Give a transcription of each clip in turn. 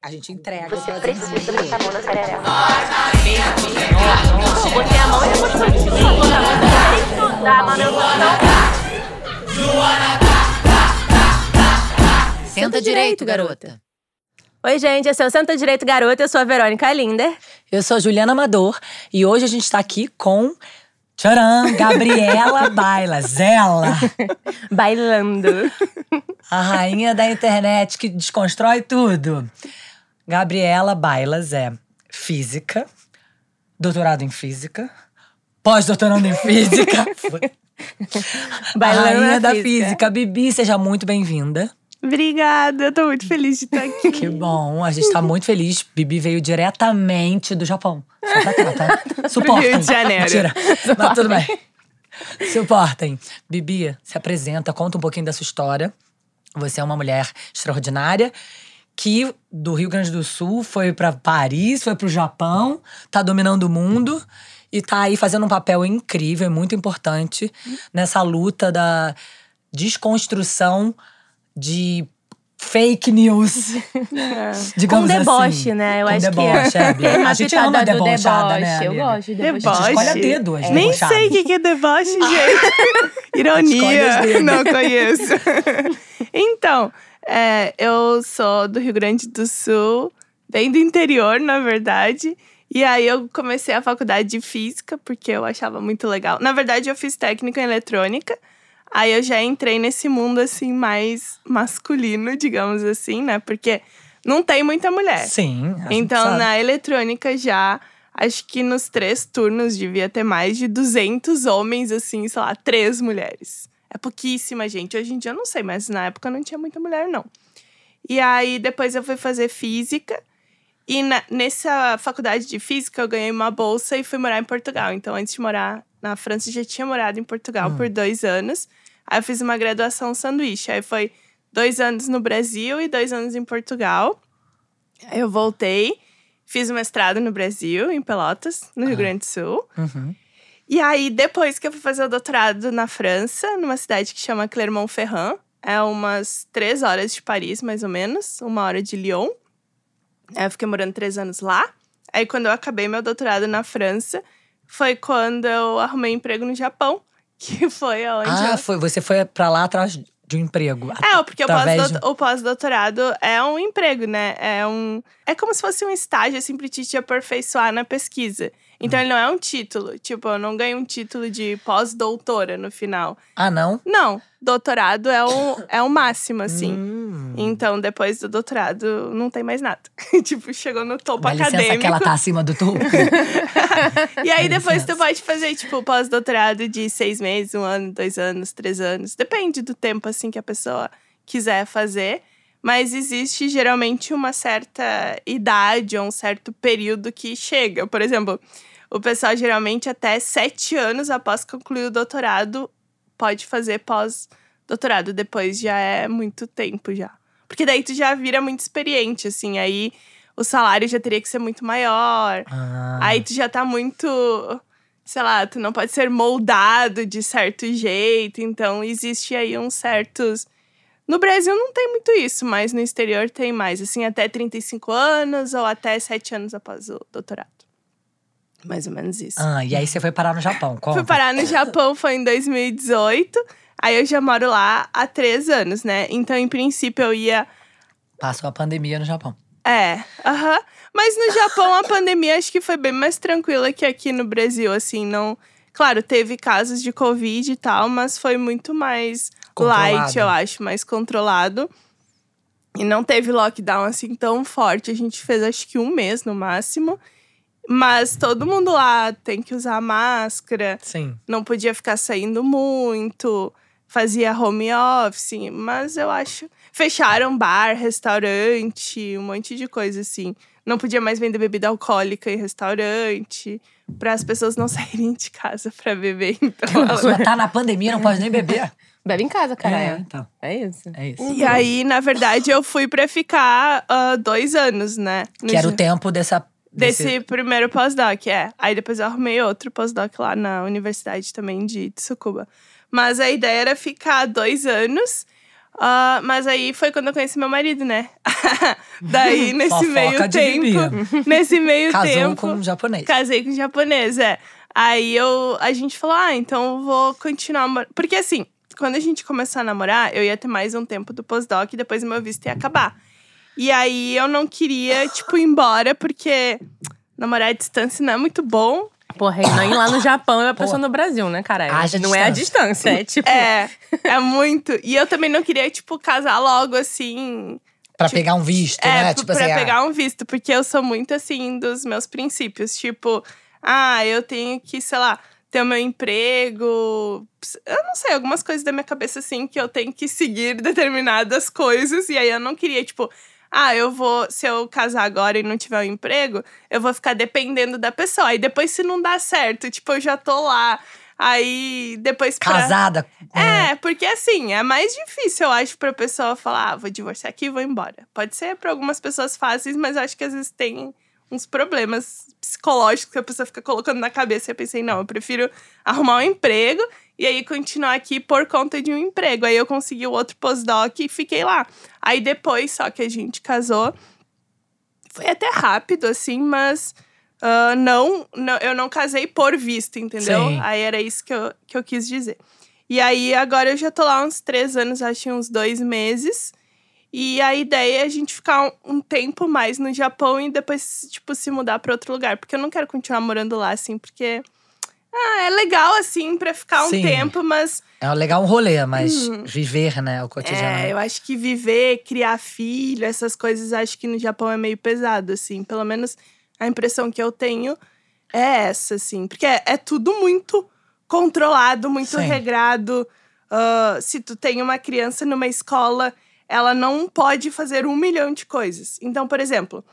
A gente entrega. Você precisa botar a mão na sararela. Botei a mão e depois manutenção. Senta direito, garota. Oi, gente, esse é o Senta Direito Garota, eu sou a Verônica Linder. Eu sou a Juliana Amador e hoje a gente tá aqui com. Tcharam! Gabriela Bailas, ela! Bailando. A rainha da internet que desconstrói tudo. Gabriela Bailas é física, doutorado em física, pós-doutorando em física. a Bailando rainha na da física. física. Bibi, seja muito bem-vinda. Obrigada, eu tô muito feliz de estar aqui. Que bom, a gente tá muito feliz. Bibi veio diretamente do Japão. Só pra cá, tá? Suportem. Rio de Janeiro. Mentira. Mas tudo bem. Suportem. Bibi, se apresenta, conta um pouquinho da sua história. Você é uma mulher extraordinária que do Rio Grande do Sul foi pra Paris, foi pro Japão, tá dominando o mundo e tá aí fazendo um papel incrível, e muito importante nessa luta da desconstrução de fake news. Digamos Com deboche, assim. né? Eu Com acho deboche, que é, uma A gente ama debochada, deboche. né, Eu gosto de deboche. A gente escolhe a dedo as Nem sei o que é deboche, gente. Ironia. Não conheço. então, é, eu sou do Rio Grande do Sul, bem do interior, na verdade. E aí eu comecei a faculdade de física, porque eu achava muito legal. Na verdade, eu fiz técnica em eletrônica. Aí eu já entrei nesse mundo, assim, mais masculino, digamos assim, né? Porque não tem muita mulher. Sim. Então, sabe. na eletrônica já, acho que nos três turnos devia ter mais de 200 homens, assim, sei lá, três mulheres. É pouquíssima gente. Hoje em dia eu não sei, mas na época não tinha muita mulher, não. E aí depois eu fui fazer física. E na- nessa faculdade de física eu ganhei uma bolsa e fui morar em Portugal. Então, antes de morar na França, eu já tinha morado em Portugal por dois anos. Aí eu fiz uma graduação sanduíche. Aí foi dois anos no Brasil e dois anos em Portugal. Aí eu voltei, fiz o mestrado no Brasil, em Pelotas, no Rio Grande do Sul. Uhum. E aí, depois que eu fui fazer o doutorado na França, numa cidade que chama Clermont-Ferrand, é umas três horas de Paris, mais ou menos, uma hora de Lyon. Eu fiquei morando três anos lá. Aí, quando eu acabei meu doutorado na França, foi quando eu arrumei emprego no Japão, que foi onde Ah, eu foi. Você foi pra lá atrás de um emprego. é, porque o Através o pós-doutorado é um emprego, né? É um. É como se fosse um estágio, assim, pra te te aperfeiçoar na pesquisa. Então ele não é um título. Tipo, eu não ganho um título de pós-doutora no final. Ah, não? Não, doutorado é o, é o máximo, assim. Hum. Então, depois do doutorado, não tem mais nada. tipo, chegou no topo Dá licença acadêmico. que ela tá acima do topo. E aí, Dá depois licença. tu pode fazer, tipo, pós-doutorado de seis meses, um ano, dois anos, três anos. Depende do tempo, assim, que a pessoa quiser fazer. Mas existe, geralmente, uma certa idade ou um certo período que chega. Por exemplo, o pessoal, geralmente, até sete anos após concluir o doutorado, pode fazer pós-doutorado. Depois já é muito tempo, já. Porque daí tu já vira muito experiente, assim. Aí o salário já teria que ser muito maior. Ah. Aí tu já tá muito. Sei lá, tu não pode ser moldado de certo jeito. Então, existe aí uns certos. No Brasil não tem muito isso, mas no exterior tem mais. Assim, até 35 anos ou até 7 anos após o doutorado. Mais ou menos isso. Ah, e aí você foi parar no Japão. Conta. Fui parar no Japão, foi em 2018. Aí eu já moro lá há três anos, né? Então, em princípio, eu ia Passou a pandemia no Japão. É, aham. Mas no Japão a pandemia acho que foi bem mais tranquila que aqui no Brasil, assim, não. Claro, teve casos de Covid e tal, mas foi muito mais light, eu acho, mais controlado. E não teve lockdown assim tão forte. A gente fez acho que um mês no máximo. Mas todo mundo lá tem que usar máscara, Sim. não podia ficar saindo muito, fazia home office, mas eu acho. Fecharam bar, restaurante, um monte de coisa assim. Não podia mais vender bebida alcoólica em restaurante, para as pessoas não saírem de casa para beber. Então, A pessoa tá na pandemia, não pode nem beber. Bebe em casa, É, caralho. então. É isso. É isso. E aí, na verdade, eu fui para ficar ah, dois anos, né? no Que era o tempo dessa. Desse primeiro pós-doc, é. Aí depois eu arrumei outro pós-doc lá na universidade também de Tsukuba. Mas a ideia era ficar dois anos. Ah, mas aí foi quando eu conheci meu marido, né? Daí, nesse Fofoca meio tempo. Nesse meio Casou tempo. com um japonês. Casei com um japonês, é. Aí eu, a gente falou, ah, então eu vou continuar. namor-" Porque assim, quando a gente começou a namorar, eu ia ter mais um tempo do pós-doc e depois o meu visto ia acabar. E aí eu não queria, tipo, ir embora, porque namorar à distância não é muito bom. Porra, e não ir lá no Japão e a pessoa no Brasil, né, cara? Haja não é a distância, é tipo. É, é muito. E eu também não queria, tipo, casar logo assim. Pra pegar um visto, É, né? Tipo pra assim, ah, pegar um visto, porque eu sou muito assim dos meus princípios. Tipo, ah, eu tenho que, sei lá, ter o meu emprego. Eu não sei, algumas coisas da minha cabeça, assim, que eu tenho que seguir determinadas coisas. E aí eu não queria, tipo, ah, eu vou, se eu casar agora e não tiver um emprego, eu vou ficar dependendo da pessoa. Aí depois, se não dá certo, tipo, eu já tô lá. Aí depois. pra- casada. é, porque assim, é mais difícil, eu acho, pra pessoa falar, ah, vou divorciar aqui e vou embora. Pode ser pra algumas pessoas fáceis, mas eu acho que às vezes tem uns problemas psicológicos que a pessoa fica colocando na cabeça. E eu pensei, não, eu prefiro arrumar um emprego e aí continuar aqui por conta de um emprego. Aí eu consegui o outro pós-doc e fiquei lá. Aí depois, só que a gente casou. Foi até rápido, assim, mas ah, não, não, eu não casei por visto, entendeu? Sim. Aí era isso que eu, que eu quis dizer. E aí, agora eu já tô lá uns três anos, acho que uns dois meses. E a ideia é a gente ficar um, tempo mais no Japão e depois, tipo, se mudar pra outro lugar. Porque eu não quero continuar morando lá, assim, porque. Ah, é legal, assim, pra ficar um Sim. tempo, mas É legal um rolê, mas viver, né? O cotidiano. é, eu acho que viver, criar filho, essas coisas, acho que no Japão é meio pesado, assim. Pelo menos a impressão que eu tenho é essa, assim. Porque é, é tudo muito controlado, muito Sim. regrado. Ah, se tu tem uma criança numa escola, ela não pode fazer um milhão de coisas. Então, por exemplo,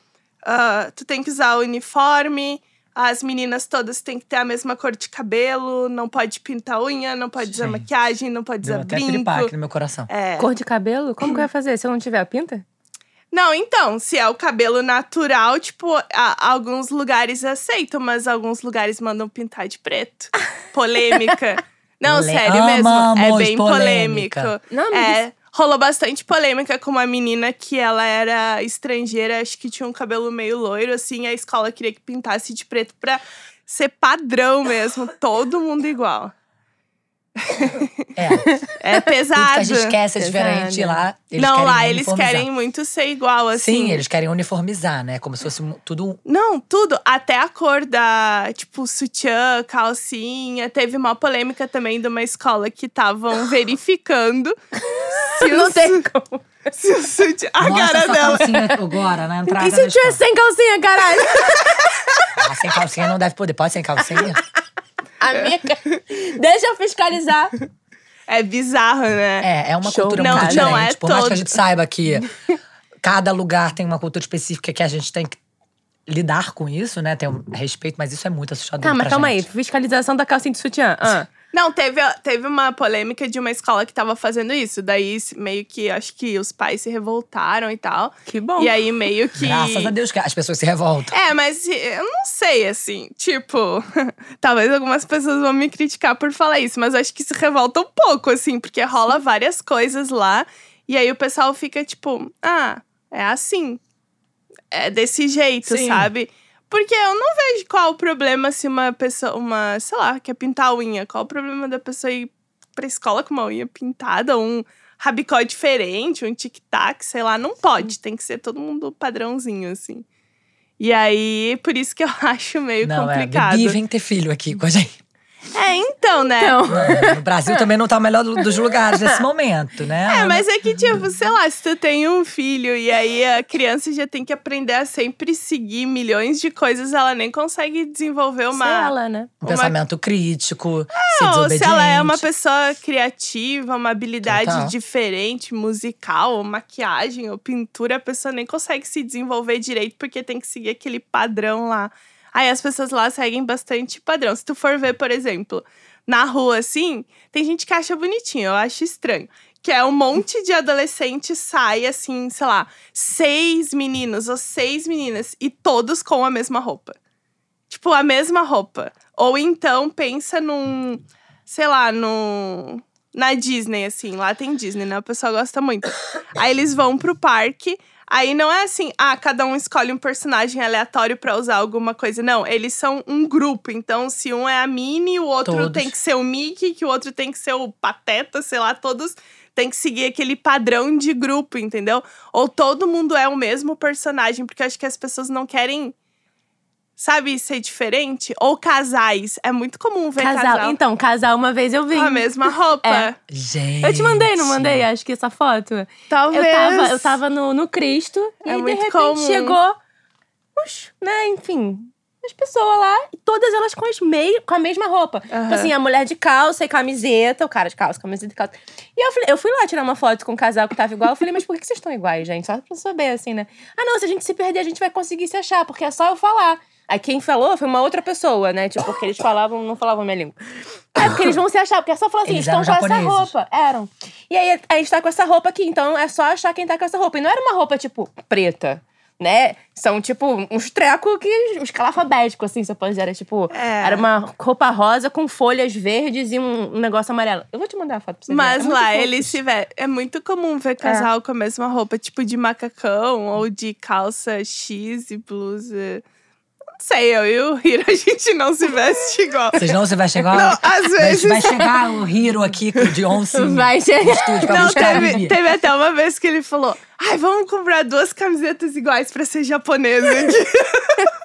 ah, tu tem que usar o uniforme, as meninas todas têm que ter a mesma cor de cabelo, não pode pintar unha, não pode usar maquiagem, não pode Deu usar até brinco. piripaque no meu coração. É. Cor de cabelo? Como que vai fazer? Se eu não tiver a pinta? Não, então, se é o cabelo natural, tipo, a- alguns lugares aceitam, mas alguns lugares mandam pintar de preto. Polêmica. Não, Pole- sério mesmo. É bem polêmica. polêmico. Não, me É, rolou bastante polêmica com uma menina que ela era estrangeira, acho que tinha um cabelo meio loiro, assim, a escola queria que pintasse de preto pra ser padrão mesmo, todo mundo igual. É. É pesado. a gente quer ser diferente Pesado. lá. Não, lá eles querem muito ser igual, assim. Sim, eles querem uniformizar, né? Como se fosse tudo. Não, tudo. Até a cor da, tipo, sutiã, calcinha. Teve uma polêmica também de uma escola que estavam verificando se o, Não tem como. se o sutiã... A Mostra cara dela. calcinha agora, na entrada E se tiver sem calcinha, caralho? Ah, sem calcinha não deve poder. Pode sem calcinha? Amiga, deixa eu fiscalizar. É bizarro, né? É, é uma Show. cultura Não, muito diferente. não é Por mais que a gente saiba que cada lugar tem uma cultura específica que a gente tem que lidar com isso, né? Tem um respeito, mas isso é muito assustador. Tá, mas pra calma aí. gente. Fiscalização da calcinha de sutiã. Ah. Não, teve, teve uma polêmica de uma escola que tava fazendo isso. Daí, meio que, acho que os pais se revoltaram e tal. Que bom. E aí, meio que… Graças a Deus que as pessoas se revoltam. É, mas eu não sei, assim, tipo, talvez algumas pessoas vão me criticar por falar isso, mas acho que se revolta um pouco, assim, porque rola várias coisas lá, e aí o pessoal fica tipo, ah, é assim, é desse jeito, Sim. sabe? Porque eu não vejo qual o problema se uma pessoa, uma, sei lá, quer pintar a unha, qual o problema da pessoa ir pra escola com uma unha pintada, um rabicó diferente, um tic-tac, sei lá, não pode, tem que ser todo mundo padrãozinho, assim. E aí, por isso que eu acho meio não, complicado. é. Bibi vem ter filho aqui com a gente. É, então, né? Então, No Brasil também não tá o melhor do- dos lugares nesse momento, né? É, mas é que, tipo, sei lá, se tu tem um filho e aí a criança já tem que aprender a sempre seguir milhões de coisas, ela nem consegue desenvolver uma. Sei ela, né? Um pensamento crítico, ser Não, se ela é uma pessoa criativa, uma habilidade Total. diferente, musical, ou maquiagem, ou pintura, a pessoa nem consegue se desenvolver direito porque tem que seguir aquele padrão lá. Aí as pessoas lá seguem bastante padrão. Se tu for ver, por exemplo, na rua assim, tem gente que acha bonitinho, eu acho estranho. Que é um monte de adolescente sai assim, sei lá, seis meninos ou seis meninas e todos com a mesma roupa. Tipo, a mesma roupa. Ou então pensa num, sei lá, num, na Disney, assim. Lá tem Disney, né? O pessoal gosta muito. Aí eles vão pro parque. Aí não é assim, ah, cada um escolhe um personagem aleatório pra usar alguma coisa. Não, eles são um grupo. Então, se um é a Minnie, o outro Todos. tem que ser o Mickey, que o outro tem que ser o Pateta, sei lá, todos tem que seguir aquele padrão de grupo, entendeu? Ou todo mundo é o mesmo personagem, porque eu acho que as pessoas não querem, sabe, ser diferente. Ou casais. É muito comum ver casal, Casal. Então, casal uma vez eu vi. com a mesma roupa. É. Gente. Eu te mandei, não mandei? Acho que essa foto. Talvez. Eu tava, eu tava no, no Cristo e É aí, de repente comum. chegou, uns, né, enfim, as pessoas lá, e todas elas com, as mei com a mesma roupa. Aham. Então, assim, a mulher de calça e camiseta, o cara de calça, camiseta e calça. E eu, falei, eu fui lá tirar uma foto com um casal que tava igual. Eu falei, mas por que vocês estão iguais, gente? Só pra saber, assim, né? Ah, não, se a gente se perder, a gente vai conseguir se achar, porque é só eu falar. Aí quem falou foi uma outra pessoa, né? Tipo, porque eles falavam, não falavam a minha língua. É porque eles vão se achar, porque é só falar assim, Eles estão com essa roupa. Eram. E aí a gente tá com essa roupa aqui, então é só achar quem tá com essa roupa. E não era uma roupa, tipo, preta, né? São, tipo, uns trecos que. uns calafabéticos, assim, se eu posso dizer. Era, tipo, É. era uma roupa rosa com folhas verdes e um, um negócio amarelo. Eu vou te mandar a foto pra você ver. Mas É muito lá eles se vestem. É muito comum ver casal com a mesma roupa, tipo de macacão ou de calça X e blusa. Não sei, eu e o Hiro, a gente não se veste igual. Vocês não se vai chegar. Não, às vezes. Vai chegar o Hiro aqui de oncinha Vai chegar. estúdio pra Não, teve, teve até uma vez que ele falou: Ai, vamos comprar duas camisetas iguais pra ser japonesa aqui.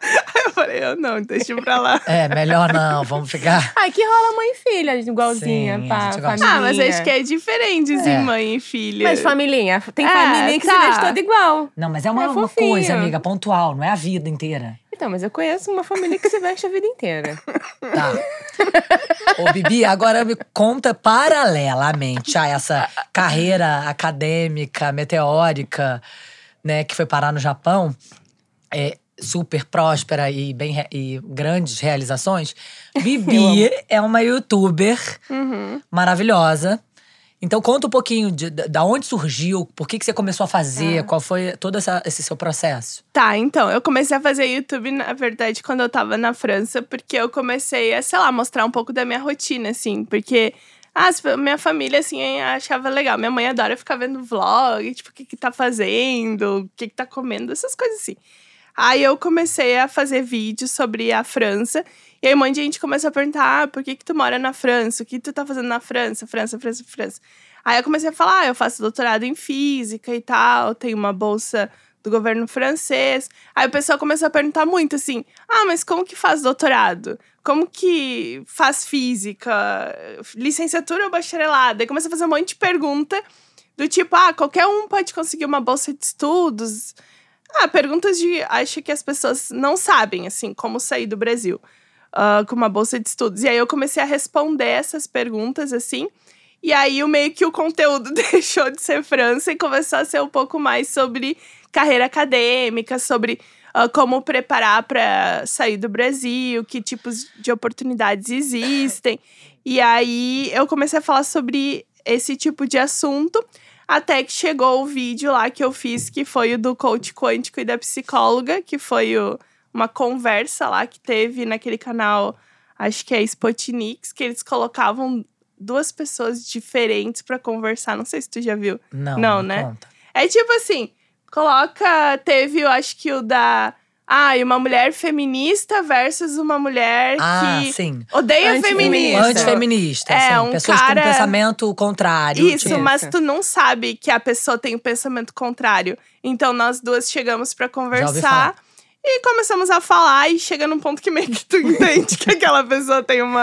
Aí eu falei: Eu não, deixa pra lá. É, melhor não, vamos ficar. Ai, que rola mãe e filha, igualzinha, Sim, pá, família. Ah, mas acho que é diferente É. em mãe e filha. Mas família, tem É, família que tá. se veste toda igual. Não, mas é uma, É uma coisa, amiga, pontual, não é a vida inteira. Então, mas eu conheço uma família que se veste a vida inteira. Tá. Ô, Bibi, agora me conta paralelamente a essa carreira acadêmica, meteórica, né, que foi parar no Japão, é, super próspera e, bem, e grandes realizações. Bibi é uma youtuber Uhum. maravilhosa. Então conta um pouquinho de, da onde surgiu, por que, que você começou a fazer, qual foi todo essa- esse seu processo. Tá, então, eu comecei a fazer YouTube, na verdade, quando eu tava na França, porque eu comecei a, sei lá, mostrar um pouco da minha rotina, assim, porque. Ah, as- minha família, assim, achava legal. Minha mãe adora ficar vendo vlog, tipo, o que que tá fazendo, o que que tá comendo, essas coisas assim. Aí eu comecei a fazer vídeos sobre a França. E aí um monte de gente começou a perguntar: ah, por que, que tu mora na França? O que tu tá fazendo na França? França, França, França. Aí eu comecei a falar: ah, eu faço doutorado em física e tal, tenho uma bolsa do governo francês. Aí o pessoal começou a perguntar muito assim: ah, mas como que faz doutorado? Como que faz física? Licenciatura ou bacharelado? Aí começou a fazer um monte de pergunta do tipo: ah, qualquer um pode conseguir uma bolsa de estudos. Ah, perguntas de. Acho que as pessoas não sabem, assim, como sair do Brasil ah, com uma bolsa de estudos. E aí eu comecei a responder essas perguntas, assim. E aí meio que o conteúdo deixou de ser França e começou a ser um pouco mais sobre carreira acadêmica, sobre ah, como preparar para sair do Brasil, que tipos de oportunidades existem. E aí eu comecei a falar sobre esse tipo de assunto. Até que chegou o vídeo lá que eu fiz, que foi o do coach quântico e da psicóloga, que foi o, uma conversa lá que teve naquele canal, acho que é Spotnix, que eles colocavam duas pessoas diferentes pra conversar. Não sei se tu já viu. Não, Não, né? conta. É tipo assim, coloca. Teve, eu acho que o da. Ah, e uma mulher feminista versus uma mulher Ah, que sim. odeia Antifeminista. feminismo. Antifeminista, É, sim. um Pessoas cara- com pensamento contrário. Isso, tipo, mas tu não sabe que a pessoa tem um pensamento contrário. Então nós duas chegamos pra ouvi conversar falar. E começamos a falar e chega num ponto que meio que tu entende que aquela pessoa tem um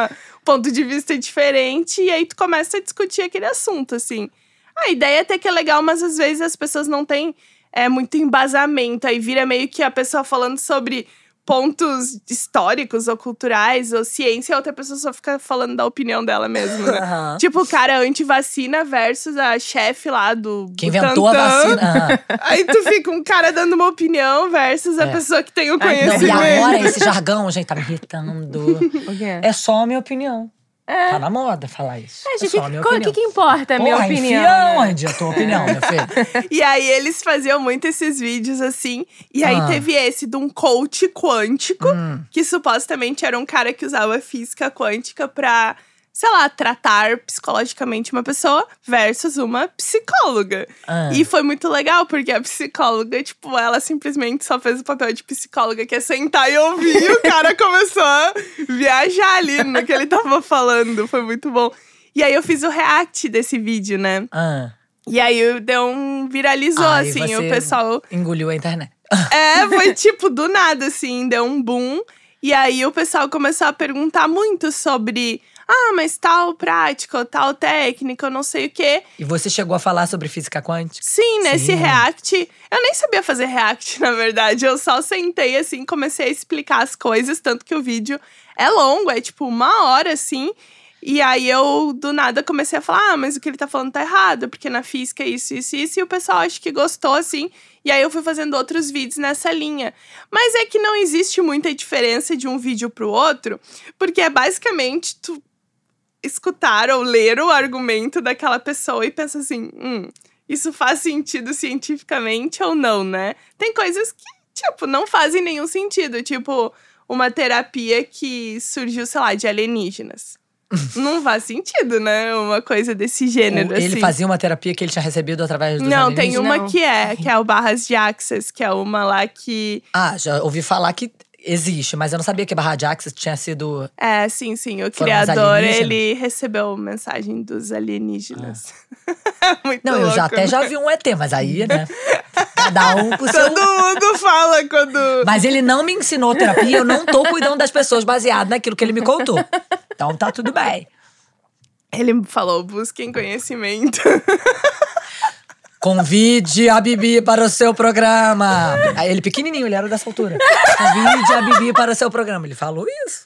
ponto de vista diferente e aí tu começa a discutir aquele assunto, assim. A ideia até que é legal, mas às vezes as pessoas não têm é, muito embasamento. Aí vira meio que a pessoa falando sobre pontos históricos ou culturais ou ciência, a outra pessoa só fica falando da opinião dela mesmo, né? Aham. Tipo, o cara anti-vacina versus a chefe lá do. Que inventou a vacina. Aham. Aí tu fica um cara dando uma opinião versus a É. pessoa que tem o Ai, Não, e conhecimento. agora esse jargão, gente, tá me irritando. É só a minha opinião. É. Tá na moda falar isso. É, É, gente, minha o que, que importa a minha opinião? enfia né? onde a tua opinião, meu filho? E aí eles faziam muito esses vídeos assim. E aí Ah. teve esse de um coach quântico, Hum. que supostamente era um cara que usava física quântica pra sei lá, tratar psicologicamente uma pessoa versus uma psicóloga. Ah. E foi muito legal, porque a psicóloga, tipo, ela simplesmente só fez o papel de psicóloga, que é sentar e ouvir, e o cara começou a viajar ali no que ele tava falando. Foi muito bom. E aí eu fiz o react desse vídeo, né? Ah, E aí deu um. viralizou, Ai, assim, o pessoal. engoliu a internet. É, foi tipo do nada, assim, deu um boom. E aí o pessoal começou a perguntar muito sobre. Ah, mas tal prática, tal técnica, eu não sei o quê. E você chegou a falar sobre física quântica? Sim, nesse Sim. react. Eu nem sabia fazer react, na verdade. Eu só sentei assim, comecei a explicar as coisas, tanto que o vídeo é longo, é tipo uma hora assim. E aí eu, do nada, comecei a falar: ah, mas o que ele tá falando tá errado, porque na física é isso, isso, isso. E o pessoal acho que gostou, assim. E aí eu fui fazendo outros vídeos nessa linha. Mas é que não existe muita diferença de um vídeo pro outro, porque é basicamente tu escutar ou ler o argumento daquela pessoa e pensar assim: hum, isso faz sentido cientificamente ou não, né? Tem coisas que, tipo, não fazem nenhum sentido. Tipo, uma terapia que surgiu, sei lá, de alienígenas. não faz sentido, né? Uma coisa desse gênero, ele assim. fazia uma terapia que ele tinha recebido através dos Não, tem uma Não. que é, que é o Barras de Access, que é uma lá que. Ah, já ouvi falar que existe, mas eu não sabia que Barra de Axis tinha sido. É, sim, sim. O criador, ele recebeu mensagem dos alienígenas. Muito Não, eu já louco, até já vi um ET, mas aí, né? Cada um com o seu. Todo mundo fala quando. Mas ele não me ensinou terapia, eu não tô cuidando das pessoas baseado naquilo que ele me contou. Então tá tudo bem. Ele falou: busquem conhecimento. Convide a Bibi para o seu programa. Aí ele pequenininho, ele era dessa altura. Convide a Bibi para o seu programa. Ele falou isso.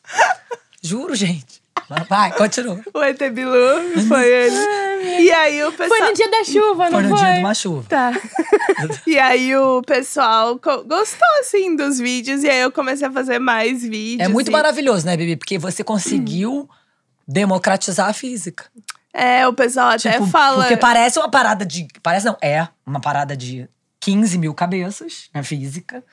Juro, gente. Vai, continua. o ET Bilu foi ele. E aí o pessoal. Foi no dia da chuva, não Foi foi? no dia de uma chuva. Tá. e aí o pessoal gostou, assim, dos vídeos. E aí eu comecei a fazer mais vídeos. É muito e- maravilhoso, né, Bibi? Porque você conseguiu democratizar a física. É, o pessoal até Tipo, fala. Porque parece uma parada de. Parece não, é uma parada de 15 mil cabeças na física.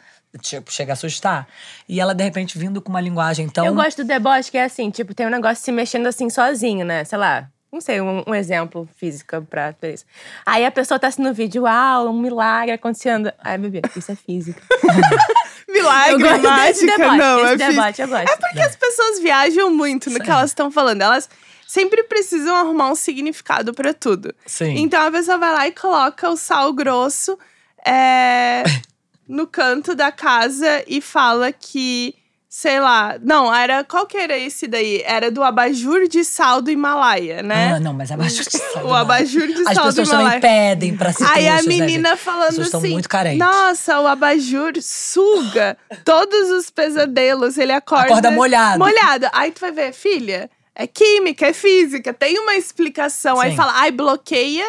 Tipo, chega a assustar. E ela, de repente, vindo com uma linguagem tão. Eu gosto do deboche que é assim, tipo, tem um negócio se mexendo assim sozinho, né? Sei lá. Não sei, um, um exemplo físico pra isso. Aí a pessoa tá assistindo o vídeo, uau, um milagre acontecendo. Ai, bebê, isso é física. Milagre, eu mágica, não. é física. debate, eu gosto. É porque as pessoas viajam muito no que elas estão falando. Elas sempre precisam arrumar um significado pra tudo. Sim. Então a pessoa vai lá e coloca o sal grosso é, no canto da casa e fala que, sei lá. Não, era. Qual que era esse daí? Era do abajur de sal do Himalaia, né? Ah, não, mas abajur de sal. o abajur de As sal do pessoas Himalaia. também pedem pra ser Aí a né, menina gente? falando pessoas assim: muito carentes. Nossa, o abajur suga todos os pesadelos. Ele acorda. Acorda molhado. Molhado. Aí tu vai ver, filha, é química, é física, tem uma explicação. Aí Sim. fala, ai, bloqueia,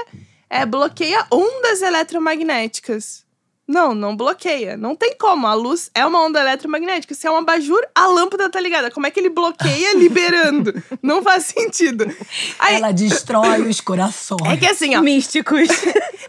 é, bloqueia ondas eletromagnéticas. Não, não bloqueia. Não tem como. A luz é uma onda eletromagnética. Se é um abajur, a lâmpada tá ligada. Como é que ele bloqueia liberando? não faz sentido. Aí, Ela destrói os corações. é que assim, ó. Místicos.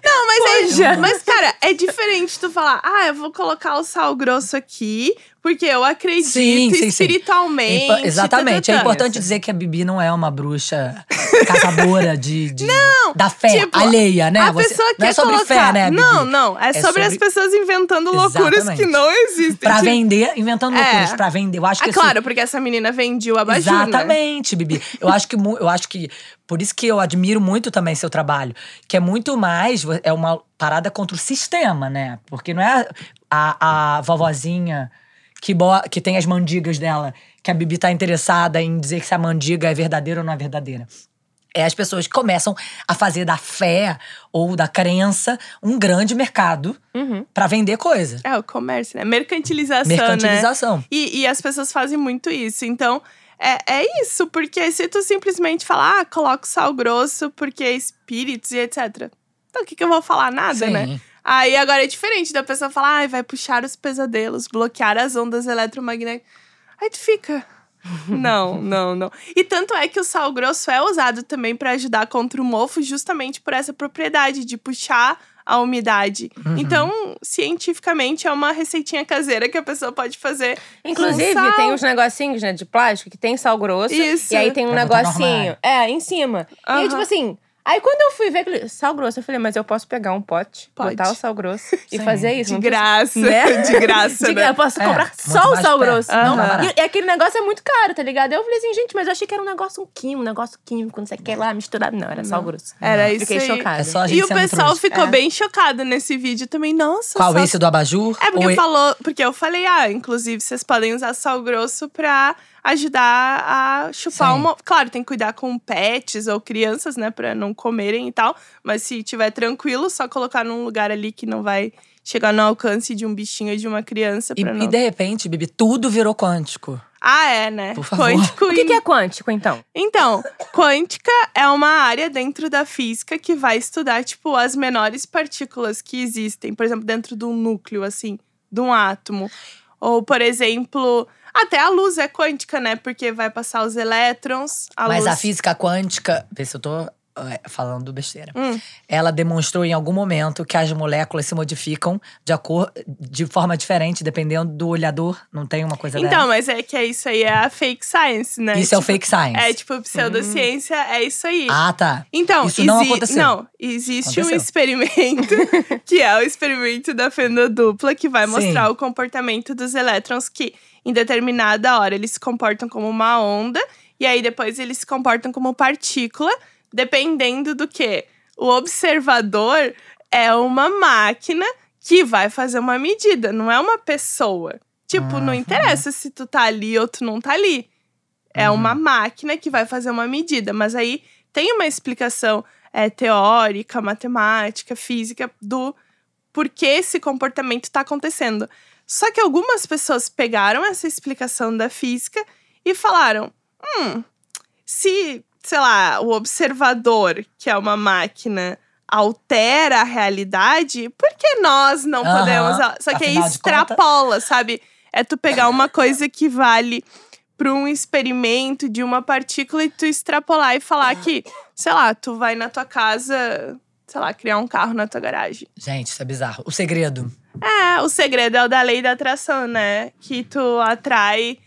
Não, mas Poxa. é. Mas, cara, é diferente tu falar, ah, eu vou colocar o sal grosso aqui, porque eu acredito Sim, sim, sim. espiritualmente. Impo- Exatamente. É tatatã. importante dizer que a Bibi não é uma bruxa caçadora de, de- da fé tipo, alheia, né? A Você- pessoa não quer é sobre colocar. fé, né, Bibi? Não, não. É, É sobre, as sobre- pessoas inventando loucuras Exatamente. que não existem. Pra Tipo, vender, inventando É. loucuras pra vender. Eu acho que É isso- claro, porque essa menina vendia o abajur, né? Exatamente, Bibi. Eu acho que eu acho que por isso que eu admiro muito também seu trabalho, que é muito mais é uma parada contra o sistema, né? Porque não é a, a vovozinha que bo- que tem as mandigas dela, que a Bibi tá interessada em dizer se a mandiga é verdadeira ou não é verdadeira. É as pessoas que começam a fazer da fé ou da crença um grande mercado Uhum. pra vender coisa. É, o comércio, né? Mercantilização, né? Mercantilização. E, e as pessoas fazem muito isso. Então, é, é isso. Porque se tu simplesmente falar, ah, coloca o sal grosso porque é espíritos e etc. Então, o que, que eu vou falar? Nada, Sim. né? Aí agora é diferente da pessoa falar, ah, vai puxar os pesadelos, bloquear as ondas eletromagnéticas. Aí tu fica. Não, não, não. E tanto é que o sal grosso é usado também para ajudar contra o mofo, justamente por essa propriedade de puxar a umidade. Uhum. Então, cientificamente, é uma receitinha caseira que a pessoa pode fazer. Inclusive, com sal. tem uns negocinhos, né, de plástico que tem sal grosso. Isso. E aí tem um Pra negocinho. É, em cima. E aí, Aham. tipo assim. Aí quando eu fui ver aquele sal grosso, eu falei, mas eu posso pegar um pote, Pode. botar o sal grosso e Sim. fazer isso. De não graça. Né? De graça, De- né? Eu posso É, comprar só o sal grosso. muito Não, e, e aquele negócio é muito caro, tá ligado? Eu falei assim, gente, mas eu achei que era um negócio um químico, um negócio químico, não sei o que lá, misturado. Não, era sal grosso. Era isso Fiquei aí. chocada. É E o pessoal trouxa. ficou É. bem chocado nesse vídeo também. Nossa, Qual, sal- esse do abajur? É porque Ou falou, porque eu falei, ah, inclusive vocês podem usar sal grosso pra ajudar a chupar Sim. uma. Claro, tem que cuidar com pets ou crianças, né, Pra não comerem e tal. Mas se tiver tranquilo, só colocar num lugar ali que não vai chegar no alcance de um bichinho ou de uma criança. E, Pra e não... de repente, Bibi, tudo virou quântico. Ah, é, né? Por favor. Quântico O que, que é quântico, então? Então, quântica é uma área dentro da física que vai estudar, tipo, as menores partículas que existem. Por exemplo, dentro de um núcleo, assim, de um átomo. Ou, por exemplo, até a luz é quântica, né? Porque vai passar os elétrons. A Mas luz... a física quântica, vê se eu tô falando besteira. Hum. Ela demonstrou em algum momento que as moléculas se modificam de, acor de forma diferente, dependendo do olhador. Não tem uma coisa Então, mas é que é isso aí, é a fake science, né? Isso é o Tipo, fake science. É, tipo, pseudociência, é isso aí. Ah, tá. Então, Isso não aconteceu. Não, existe um Aconteceu. experimento, que é o experimento da fenda dupla, que vai Sim. mostrar o comportamento dos elétrons que, em determinada hora, eles se comportam como uma onda, e aí depois eles se comportam como partícula, dependendo do que? O observador é uma máquina que vai fazer uma medida, não é uma pessoa. Tipo, não Uhum. interessa se tu tá ali ou tu não tá ali. É Uhum. uma máquina que vai fazer uma medida, mas aí tem uma explicação é, teórica, matemática, física do porquê esse comportamento está acontecendo. Só que algumas pessoas pegaram essa explicação da física e falaram: hum, se, sei lá, o observador, que é uma máquina, altera a realidade, por que nós não Aham. podemos? Só que aí Afinal de extrapola, sabe? É tu pegar uma coisa que vale para um experimento de uma partícula e tu extrapolar e falar que, sei lá, tu vai na tua casa, sei lá, criar um carro na tua garagem. Gente, isso é bizarro. O segredo. É, o segredo é o da lei da atração, né? Que tu atrai,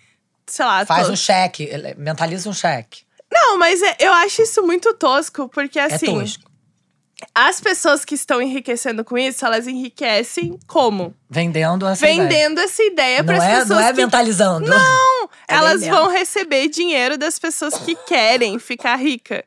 sei lá, Faz tu- um cheque, mentaliza um cheque. Não, mas é- eu acho isso muito tosco, porque É assim, tosco. as pessoas que estão enriquecendo com isso, elas enriquecem como? Vendendo essa ideia. Vendendo essa ideia para as é, pessoas não é que mentalizando. Não, É elas vendendo. vão receber dinheiro das pessoas que querem ficar rica.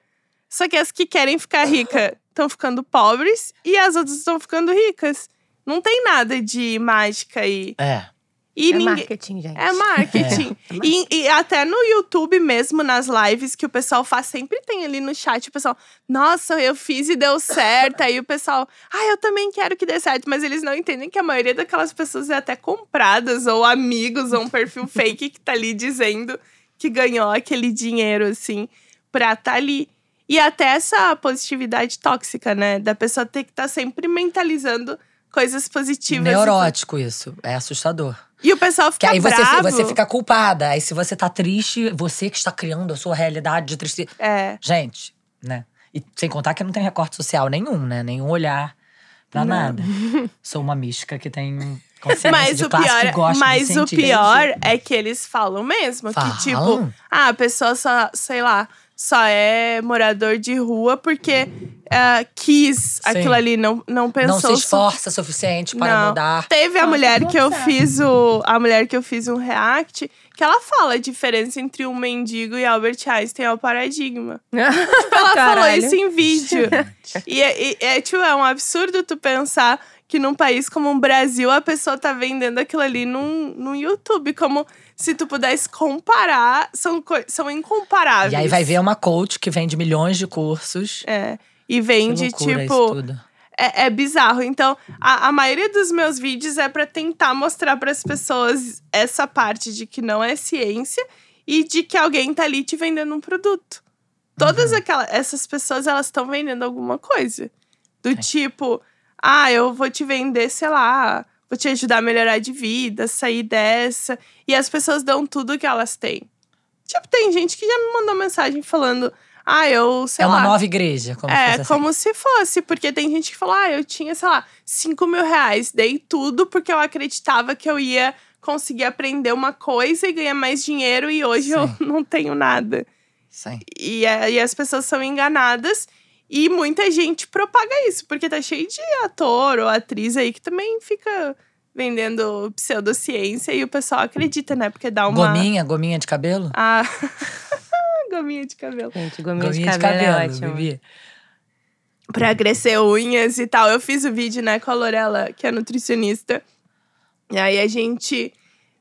Só que as que querem ficar rica estão ficando pobres e as outras estão ficando ricas. Não tem nada de mágica aí. É. E é ninguém. marketing, gente. É marketing. E, e até no YouTube mesmo, nas lives que o pessoal faz, sempre tem ali no chat o pessoal, nossa, eu fiz e deu certo. Aí o pessoal, ah, eu também quero que dê certo. Mas eles não entendem que a maioria daquelas pessoas é até compradas, ou amigos, ou um perfil fake que tá ali dizendo que ganhou aquele dinheiro, assim, pra tá ali. E até essa positividade tóxica, né? Da pessoa ter que estar sempre mentalizando coisas positivas. Neurótico isso. É assustador. E o pessoal Que fica aí você, bravo. você fica culpada. Aí se você tá triste, você que está criando a sua realidade de tristeza. É. Gente, né? E sem contar que não tem recorte social nenhum, né? Nenhum olhar pra Não. nada. Sou uma mística que tem Mas, o pior, que mas o pior é que eles falam mesmo. Falam? Que, tipo, ah, a pessoa só, sei lá, só é morador de rua porque ah, quis aquilo ali, não, não pensou. Não se su- esforça o suficiente para Não. mudar. Teve a mulher que eu fiz o. A mulher que eu fiz um react, que ela fala a diferença entre um mendigo e Albert Einstein é o paradigma. Ela falou Caralho. isso em vídeo. E, é- e- é, tipo, é um absurdo tu pensar que num país como o Brasil a pessoa tá vendendo aquilo ali num, num YouTube. Como se tu pudesse comparar, são, são incomparáveis. E aí vai ver uma coach que vende milhões de cursos. É. E vende, tipo. tudo. É, é bizarro. Então, a, a maioria dos meus vídeos é pra tentar mostrar pras pessoas essa parte de que não é ciência e de que alguém tá ali te vendendo um produto. Todas Uhum. aquelas essas pessoas elas estão vendendo alguma coisa. Do É. tipo, ah, eu vou te vender, sei lá, vou te ajudar a melhorar de vida, sair dessa. E as pessoas dão tudo que elas têm. Tipo, tem gente que já me mandou mensagem falando: Ah, eu, sei é uma lá. nova igreja, como se É, fosse assim. como se fosse, porque tem gente que fala, ah, eu tinha, sei lá, 5 mil reais, dei tudo porque eu acreditava que eu ia conseguir aprender uma coisa e ganhar mais dinheiro e hoje eu Sim. não tenho nada. Sim. E, é- e as pessoas são enganadas e muita gente propaga isso, porque tá cheio de ator ou atriz aí que também fica vendendo pseudociência e o pessoal acredita, né? Porque dá uma. Gominha, gominha de cabelo? Ah, gominha de cabelo. Gente, gominha, Gominha de cabelo, é ótimo. Bibi. pra crescer unhas e tal. Eu fiz o vídeo, né, com a Lorela, que é nutricionista. E aí a gente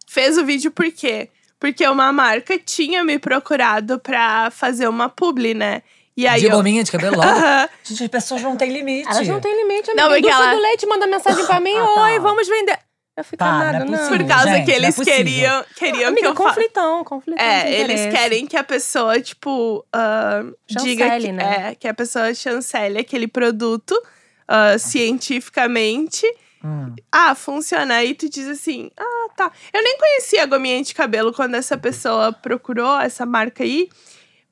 fez o vídeo por quê? Porque uma marca tinha me procurado pra fazer uma publi, né? E aí de eu... gominha de cabelo logo? Gente, as pessoas não têm limite. Elas não têm limite, amiga. Não, ela- do leite manda mensagem pra mim. Ah, tá. Oi, vamos vender. Eu fico Tá, não é possível. Por causa gente, que é eles possível. queriam, queriam Amiga, que eu conflitão, conflitão. É, eles querem que a pessoa, tipo, diga Chancele, que, né? é, que a pessoa chancele aquele produto ah, cientificamente. Hum. Ah, funciona. Aí tu diz assim: ah, tá. Eu nem conhecia a gominha de cabelo quando essa pessoa procurou essa marca aí.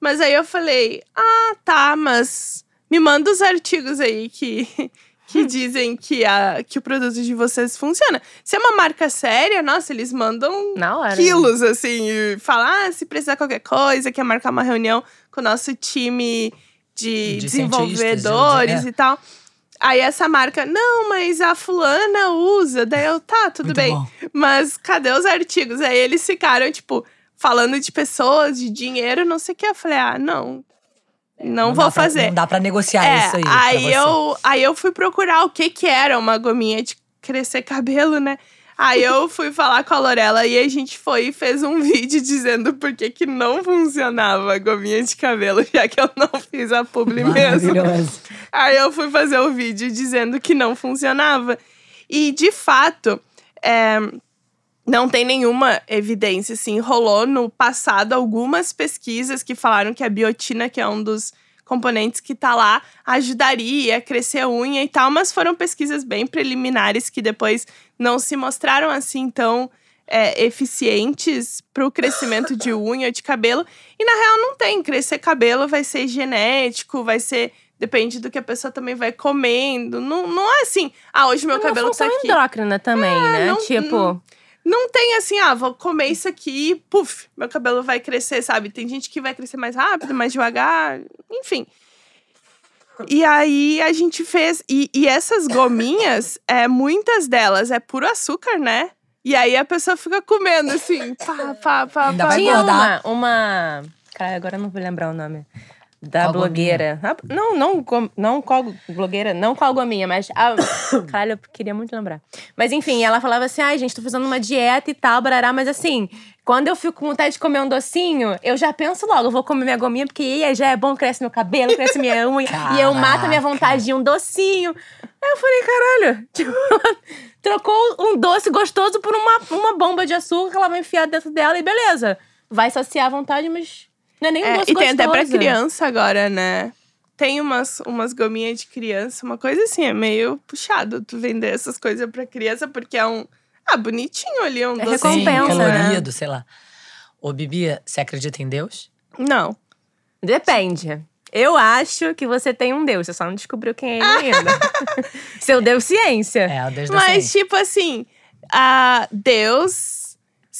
Mas aí eu falei: ah, tá, mas me manda os artigos aí que, que dizem que, a, que o produto de vocês funciona. Se é uma marca séria, nossa, eles mandam hora. quilos, assim, e falar ah, se precisar qualquer coisa, quer marcar uma reunião com o nosso time de, De desenvolvedores é. e tal. Aí essa marca, não, mas a fulana usa. Daí eu, tá, tudo Muito bem. bom. Mas cadê os artigos? Aí eles ficaram, tipo, falando de pessoas, de dinheiro, não sei o que. Eu falei, ah, não. Não, vou dá pra- fazer. não dá pra negociar É, isso aí. aí eu, aí eu fui procurar o que que era uma gominha de crescer cabelo, né? Aí eu fui falar com a Lorela e a gente foi e fez um vídeo dizendo por que que não funcionava a gominha de cabelo, já que eu não fiz a publi mesmo. Aí eu fui fazer o vídeo dizendo que não funcionava. E, de fato, é, não tem nenhuma evidência, assim. Rolou no passado algumas pesquisas que falaram que a biotina, que é um dos componentes que tá lá, ajudaria a crescer a unha e tal, mas foram pesquisas bem preliminares que depois não se mostraram assim tão é, eficientes para o crescimento de unha ou de cabelo. E na real não tem. Crescer cabelo vai ser genético, vai ser. Depende do que a pessoa também vai comendo. Não, não é assim. Ah, hoje meu É cabelo tá aqui. endócrina também, né? não- tipo, não- Não tem assim, ah, vou comer isso aqui e puf, meu cabelo vai crescer, sabe? Tem gente que vai crescer mais rápido, mais devagar, enfim. E aí a gente fez. E, e essas gominhas, é, muitas delas é puro açúcar, né? E aí a pessoa fica comendo assim, pá, pá, pá, Ainda pá. vai tinha uma, uma. Cara, agora eu não vou lembrar o nome. Da blogueira. Ah, Não, não, com- não qual blogueira, não qual gominha, mas. A... Caralho, eu queria muito lembrar. Mas enfim, ela falava assim: ai, gente, tô fazendo uma dieta e tal, barará, mas assim, quando eu fico com vontade de comer um docinho, eu já penso logo, eu vou comer minha gominha, porque já é bom, cresce meu cabelo, cresce minha unha, e eu mato a minha Caraca. vontade de um docinho. Aí eu falei, caralho, tipo, trocou um doce gostoso por uma, uma bomba de açúcar que ela vai enfiar dentro dela e beleza. Vai saciar a vontade, mas não é nem um É, doce e tem gostoso. até pra criança agora, né? Tem umas, umas gominhas de criança, uma coisa assim, é meio puxado tu vender essas coisas pra criança, porque é um. Ah, bonitinho ali, um É docinho. Sim, recompensa, né? colorido, sei lá. Ô, Bibi, você acredita em Deus? Não. Depende. Eu acho que você tem um Deus, você só não descobriu quem é ele ainda. Seu Deus ciência. É, o Deus da Mas, ciência. tipo assim, a Deus.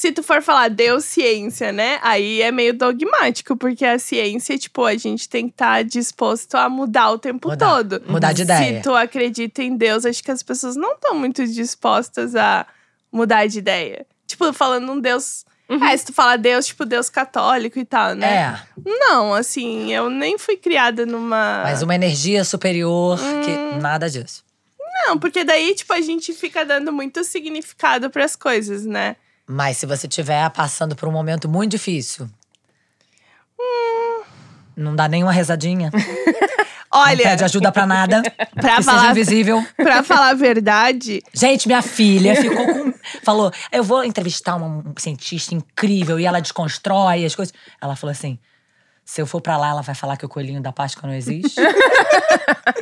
Se tu for falar Deus ciência, né? Aí é meio dogmático, porque a ciência, tipo, a gente tem que estar disposto a mudar o tempo Mudar. todo. Mudar de ideia. Se tu acredita em Deus, acho que as pessoas não estão muito dispostas a mudar de ideia. Tipo, falando um Deus. Ah, se tu falar Deus, tipo, Deus católico e tal, né? É, Não, assim, eu nem fui criada numa. mas uma energia superior Hum. que nada disso. Não, porque daí, tipo, a gente fica dando muito significado pras coisas, né? Mas se você estiver passando por um momento muito difícil. Não dá nenhuma rezadinha. não Olha, pede ajuda pra nada. Pra que falar- seja invisível. pra falar a verdade, Gente, minha filha ficou com. Falou: eu vou entrevistar uma um cientista incrível e ela desconstrói as coisas. Ela falou assim: se eu for pra lá, ela vai falar que o coelhinho da Páscoa não existe.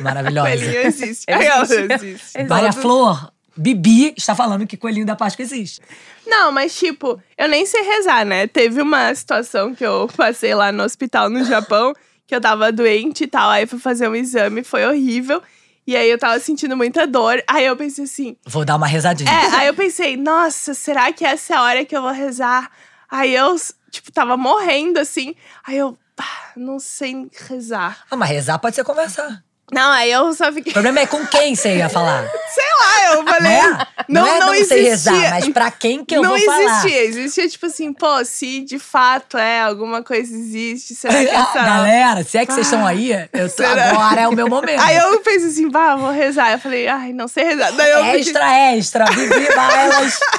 Maravilhosa. coelhinho existe. Existe. existe. Maria Todo- Flor, Bibi está falando que coelhinho da Páscoa existe. Não, mas tipo, eu nem sei rezar, né? Teve uma situação que eu passei lá no hospital no Japão, que eu tava doente e tal. Aí fui fazer um exame, foi horrível. E aí eu tava sentindo muita dor. Aí eu pensei assim, Vou dar uma rezadinha. é, aí eu pensei, nossa, será que essa é a hora que eu vou rezar? Aí eu, tipo, tava morrendo assim. Aí eu, ah, não sei rezar. Ah, mas rezar pode ser conversar. Não, aí eu só O fiquei, problema é com quem você ia falar. sei lá, eu falei. Não é? Não, é não, não existia. sei rezar, mas pra quem que eu não vou falar? existia, existia tipo assim, pô, se de fato é, alguma coisa existe, será que Ah, essa. Galera, se é que vocês estão aí, eu tô, agora é o meu momento. Aí eu pensei assim, bah, vou rezar. Eu falei, ai, não sei rezar. Daí eu fiquei- Extra, extra, Bibi Bailas.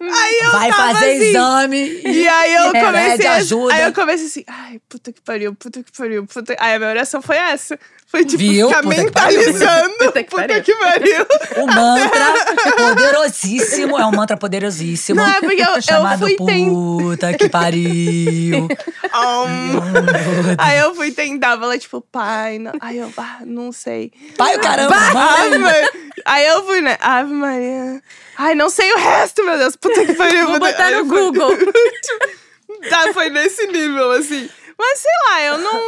Aí eu Vai fazer assim, exame. E aí eu comecei. ajuda. Aí eu comecei assim, ai, puta que pariu, puta que pariu, puta. Aí a minha oração foi essa. Foi tipo, Viu? ficar Puta que pariu. mentalizando. Puta que pariu. que pariu. O mantra poderosíssimo. É um mantra poderosíssimo. Não, é porque eu- eu chamado fui ten- Puta que pariu. Um, aí eu fui tentar, falar, tipo, pai, não. Aí eu, ah, não sei. Pai, o caramba. Ave mãe. Maria. Aí eu fui, né? Ave Maria. Ai, não sei o resto, meu Deus. Puta que pariu. Vou puta- botar Aí no eu fui- Google. tá, foi nesse nível, assim. Mas sei lá, eu não.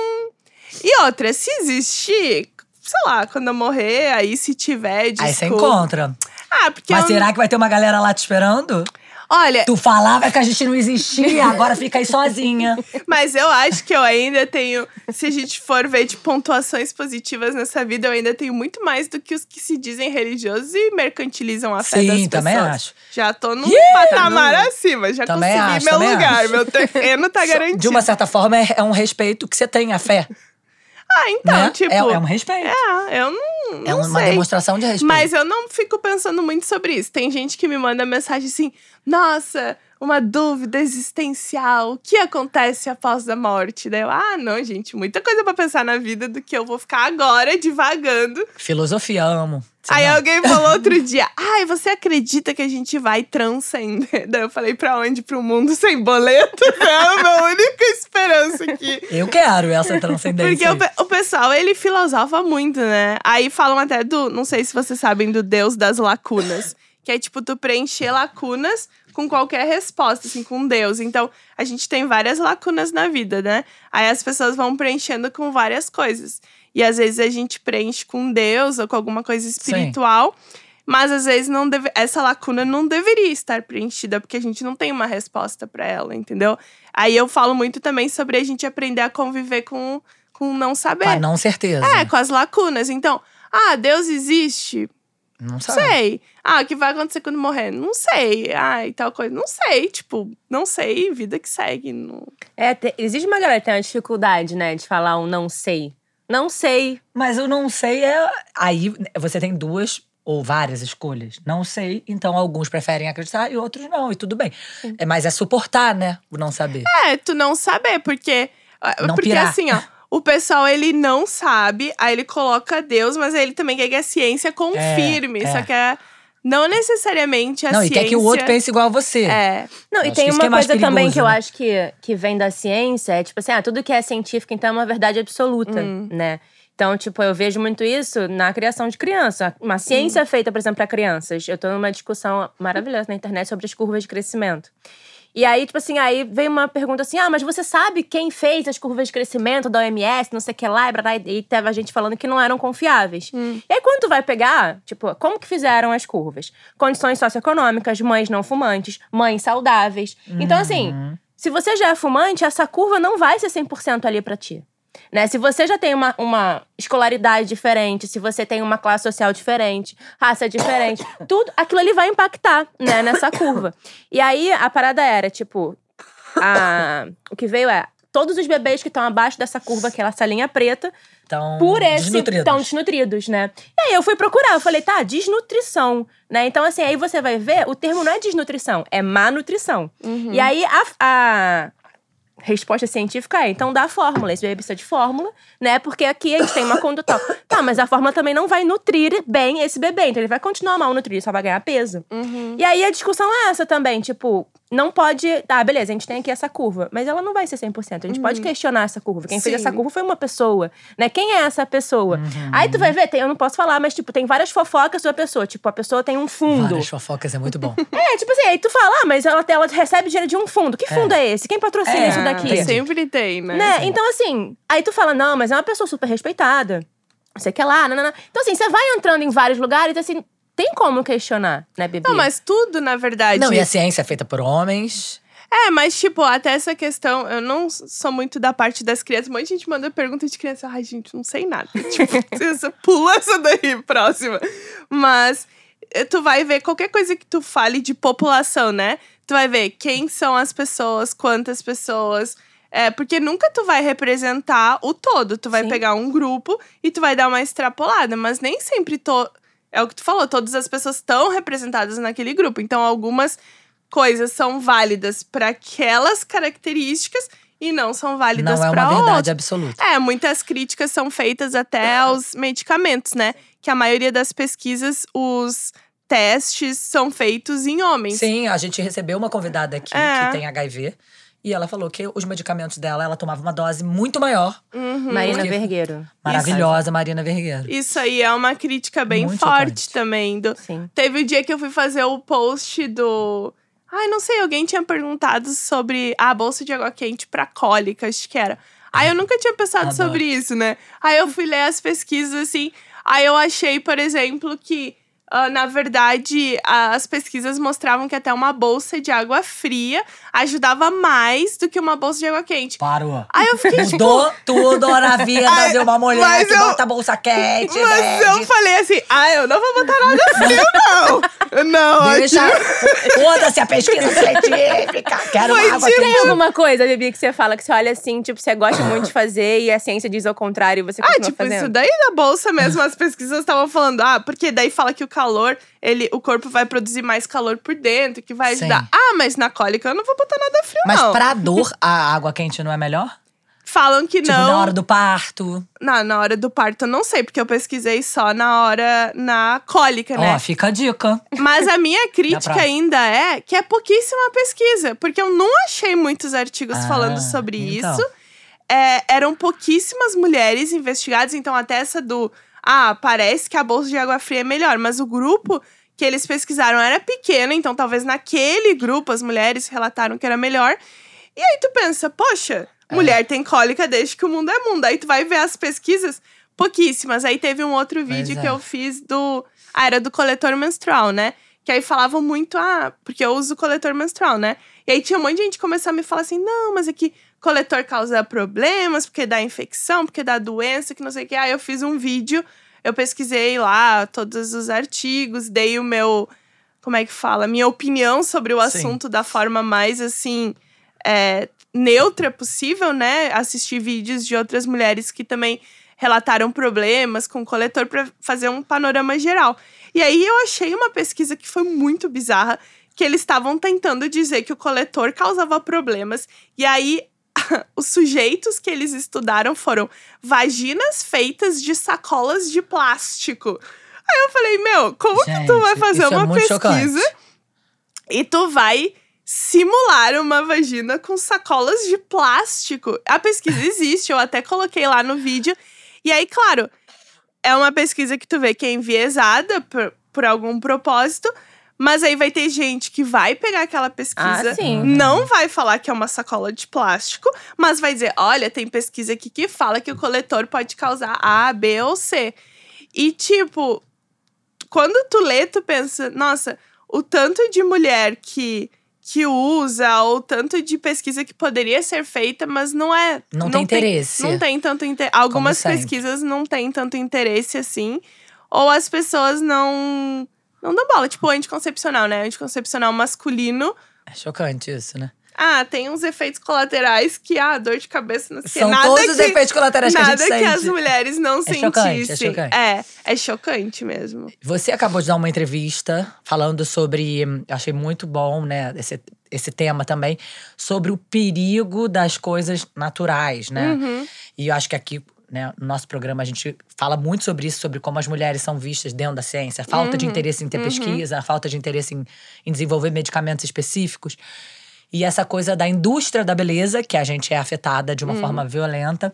E outra, se existir, sei lá, quando eu morrer, aí se tiver, desculpa. Aí você encontra. Ah, porque Mas eu... será que vai ter uma galera lá te esperando? Olha, Tu falava que a gente não existia, agora fica aí sozinha. mas eu acho que eu ainda tenho. Se a gente for ver de pontuações positivas nessa vida, eu ainda tenho muito mais do que os que se dizem religiosos e mercantilizam a fé Sim, das pessoas. também acho. Já tô num Ih, patamar não. acima, já Também consegui acho, meu lugar, acho. meu terreno tá garantido. De uma certa forma, é, é um respeito que você tem a fé. Ah, então, né? tipo. é, é um respeito. É, eu não. É não uma sei. demonstração de respeito. Mas eu não fico pensando muito sobre isso. Tem gente que me manda mensagem assim: nossa, uma dúvida existencial. O que acontece após a morte? Daí eu, ah, não, gente, muita coisa pra pensar na vida do que eu vou ficar agora divagando. Filosofia, amo. Aí não- alguém falou outro dia: ai, você acredita que a gente vai transcender? Daí eu falei: pra onde? Pro mundo sem boleto? É a minha única esperança aqui. Eu quero essa transcendência. Porque o, o pessoal, ele filosofa muito, né? Aí falam até do, não sei se vocês sabem, do Deus das lacunas. Que é tipo, tu preencher lacunas com qualquer resposta, assim, com Deus. Então, a gente tem várias lacunas na vida, né? Aí as pessoas vão preenchendo com várias coisas. E às vezes a gente preenche com Deus ou com alguma coisa espiritual. Mas às vezes não deve, essa lacuna não deveria estar preenchida, porque a gente não tem uma resposta pra ela, entendeu? Aí eu falo muito também sobre a gente aprender a conviver com com não saber. Com a não certeza. É, com as lacunas. Então, ah, Deus existe? Não sabe. sei. Ah, o que vai acontecer quando morrer? Não sei. Ah, e tal coisa. Não sei. Tipo, não sei. Vida que segue. Não... É, te- existe uma galera que tem uma dificuldade, né, de falar um não sei. Não sei. Mas eu não sei é. Aí você tem duas ou várias escolhas. Não sei, então alguns preferem acreditar e outros não, e tudo bem. É, mas é suportar, né? O não saber. É, tu não saber, porque. Não porque pirar. assim, ó. O pessoal, ele não sabe, aí ele coloca Deus, mas aí ele também quer que a ciência confirme. é. Só que é, não necessariamente a não, ciência. e quer que o outro pense igual a você. É. Não, e Acho tem uma é coisa também que eu né? acho que, que vem da ciência, é tipo assim, ah, tudo que é científico, então é uma verdade absoluta, Hum. né? Então, tipo, eu vejo muito isso na criação de criança. Uma Hum. ciência feita, por exemplo, para crianças. Eu tô numa discussão maravilhosa na internet sobre as curvas de crescimento. E aí, tipo assim, aí veio uma pergunta assim: ah, mas você sabe quem fez as curvas de crescimento da OMS, não sei o que lá, e, blá, e teve a gente falando que não eram confiáveis. Hum. E aí, quando tu vai pegar, tipo, como que fizeram as curvas? Condições socioeconômicas, mães não fumantes, mães saudáveis. Então, assim, Uhum. se você já é fumante, essa curva não vai ser 100% ali pra ti. Né? Se você já tem uma, uma escolaridade diferente, se você tem uma classe social diferente, raça diferente, tudo aquilo ali vai impactar né, nessa curva. E aí a parada era, tipo, a- o que veio é todos os bebês que estão abaixo dessa curva, aquela salinha preta, Então, por esse desnutridos. estão desnutridos, né? E aí eu fui procurar, eu falei, tá, desnutrição, né? Então, assim, aí você vai ver, o termo não é desnutrição, é má nutrição. E aí a, a resposta científica é, então dá a fórmula, esse bebê precisa de fórmula, né? Porque aqui a gente tem uma conduta. tá, mas a fórmula também não vai nutrir bem esse bebê, então ele vai continuar mal nutrido, só vai ganhar peso. Uhum. E aí a discussão é essa também, tipo, não pode. Tá, beleza, a gente tem aqui essa curva, mas ela não vai ser 100%. A gente pode questionar essa curva. Quem fez Sim. essa curva foi uma pessoa, né? Quem é essa pessoa? Aí tu vai ver, tem, eu não posso falar, mas, tipo, tem várias fofocas sobre a pessoa. Tipo, a pessoa tem um fundo. Várias fofocas é muito bom. É, tipo assim, aí tu fala, ah, mas ela, ela recebe dinheiro de um fundo. Que fundo é, esse? Quem patrocina É. isso daqui? aqui. Sempre tem, né? Né? Então, assim, aí tu fala, não, mas é uma pessoa super respeitada. Não sei o que lá, não, não, não. Então, assim, você vai entrando em vários lugares, assim, tem como questionar, né, Bibi? Não, mas tudo, na verdade. Não, e a ciência é feita por homens. É, mas, tipo, até essa questão, eu não sou muito da parte das crianças. Muita gente manda pergunta de criança. Ai, gente, não sei nada. tipo, você pula essa daí, próxima. Mas eh, tu vai ver qualquer coisa que tu fale de população, né? Tu vai ver quem são as pessoas, quantas pessoas. É, porque nunca tu vai representar o todo. Tu vai Sim. pegar um grupo e tu vai dar uma extrapolada. Mas nem sempre to... É o que tu falou, todas as pessoas estão representadas naquele grupo. Então, algumas coisas são válidas para aquelas características e não são válidas Não é para uma verdade absoluta. É, muitas críticas são feitas até aos medicamentos, né? Que a maioria das pesquisas, os testes são feitos em homens. Sim, a gente recebeu uma convidada aqui É. que tem HIV. E ela falou que os medicamentos dela, ela tomava uma dose muito maior. Uhum. Marina Porque- Vergueiro. Maravilhosa, Marina Vergueiro. Isso aí é uma crítica bem Muito forte chocante. também. Do... Sim. Teve o dia que eu fui fazer o post do. Ai, não sei, alguém tinha perguntado sobre a bolsa de água quente pra cólica, acho que era. Aí eu nunca tinha pensado Adoro. sobre isso, né? Aí eu fui ler as pesquisas assim. Aí eu achei, por exemplo, que. Ah, na verdade, as pesquisas mostravam que até uma bolsa de água fria ajudava mais do que uma bolsa de água quente. Parou. Aí eu fiquei tipo. Mudou tudo na vida Ai, de uma mulher que eu- bota bolsa quente, Mas bebe. eu falei assim, ah, eu não vou botar nada frio, não. Não, Deixa. tipo, Foda-se a pesquisa científica. Quero Foi água tipo- Tem alguma coisa, Bibi, que você fala que você olha assim, tipo, você gosta muito de fazer e a ciência diz ao contrário e você Ah, continua tipo, fazendo? isso daí da bolsa mesmo, as pesquisas estavam falando, ah, porque daí fala que o calor, ele, o corpo vai produzir mais calor por dentro, que vai Sim. ajudar. Ah, mas na cólica eu não vou botar nada frio, Mas não. pra dor, a água quente não é melhor? Falam que Tipo, não. na hora do parto. Na, na hora do parto, eu não sei, porque eu pesquisei só na hora, na cólica, né? Ó, fica a dica. Mas a minha crítica ainda é que é pouquíssima pesquisa, porque eu não achei muitos artigos Ah, falando sobre então. isso. É, eram pouquíssimas mulheres investigadas, então até essa do ah, parece que a bolsa de água fria é melhor, mas o grupo que eles pesquisaram era pequeno, então talvez naquele grupo as mulheres relataram que era melhor. E aí tu pensa, poxa, É. mulher tem cólica desde que o mundo é mundo. Aí tu vai ver as pesquisas, pouquíssimas. Aí teve um outro vídeo é. que eu fiz do. Ah, era do coletor menstrual, né? Que aí falavam muito, ah, porque eu uso coletor menstrual, né? E aí tinha um monte de gente que começou a me falar assim: não, mas é que coletor causa problemas, porque dá infecção, porque dá doença, que não sei o que. Aí eu fiz um vídeo, eu pesquisei lá todos os artigos, dei o meu. Como é que fala? Minha opinião sobre o Sim. assunto da forma mais assim. é, neutra possível, né? Assistir vídeos de outras mulheres que também relataram problemas com o coletor para fazer um panorama geral. E aí eu achei uma pesquisa que foi muito bizarra, que eles estavam tentando dizer que o coletor causava problemas. E aí os sujeitos que eles estudaram foram vaginas feitas de sacolas de plástico. Aí eu falei, meu, como que tu vai Gente, fazer é uma muito pesquisa chocante. e tu vai simular uma vagina com sacolas de plástico. A pesquisa existe, eu até coloquei lá no vídeo. E aí, claro, é uma pesquisa que tu vê que é enviesada por, por algum propósito, mas aí vai ter gente que vai pegar aquela pesquisa, Ah, não vai falar que é uma sacola de plástico, mas vai dizer: olha, tem pesquisa aqui que fala que o coletor pode causar A, B ou C. E, tipo, quando tu lê, tu pensa, nossa, o tanto de mulher que, que usa, ou tanto de pesquisa que poderia ser feita, mas não é. Não tem interesse. Não tem tanto interesse. Algumas pesquisas não têm tanto interesse assim. Ou as pessoas não. Não dão bola. Tipo, anticoncepcional, né? Anticoncepcional masculino. É chocante isso, né? Ah, tem uns efeitos colaterais que, ah, dor de cabeça, não sei. São nada todos os que, efeitos colaterais que a Nada gente que sente. as mulheres não É chocante, é sentissem. chocante. É, é chocante mesmo. Você acabou de dar uma entrevista falando sobre. Achei muito bom, né? Esse, esse tema também, sobre o perigo das coisas naturais, né? Uhum. E eu acho que aqui, né, no nosso programa, a gente fala muito sobre isso, sobre como as mulheres são vistas dentro da ciência, a falta de interesse em ter pesquisa, a falta de interesse em, em desenvolver medicamentos específicos. E essa coisa da indústria da beleza, que a gente é afetada de uma forma violenta.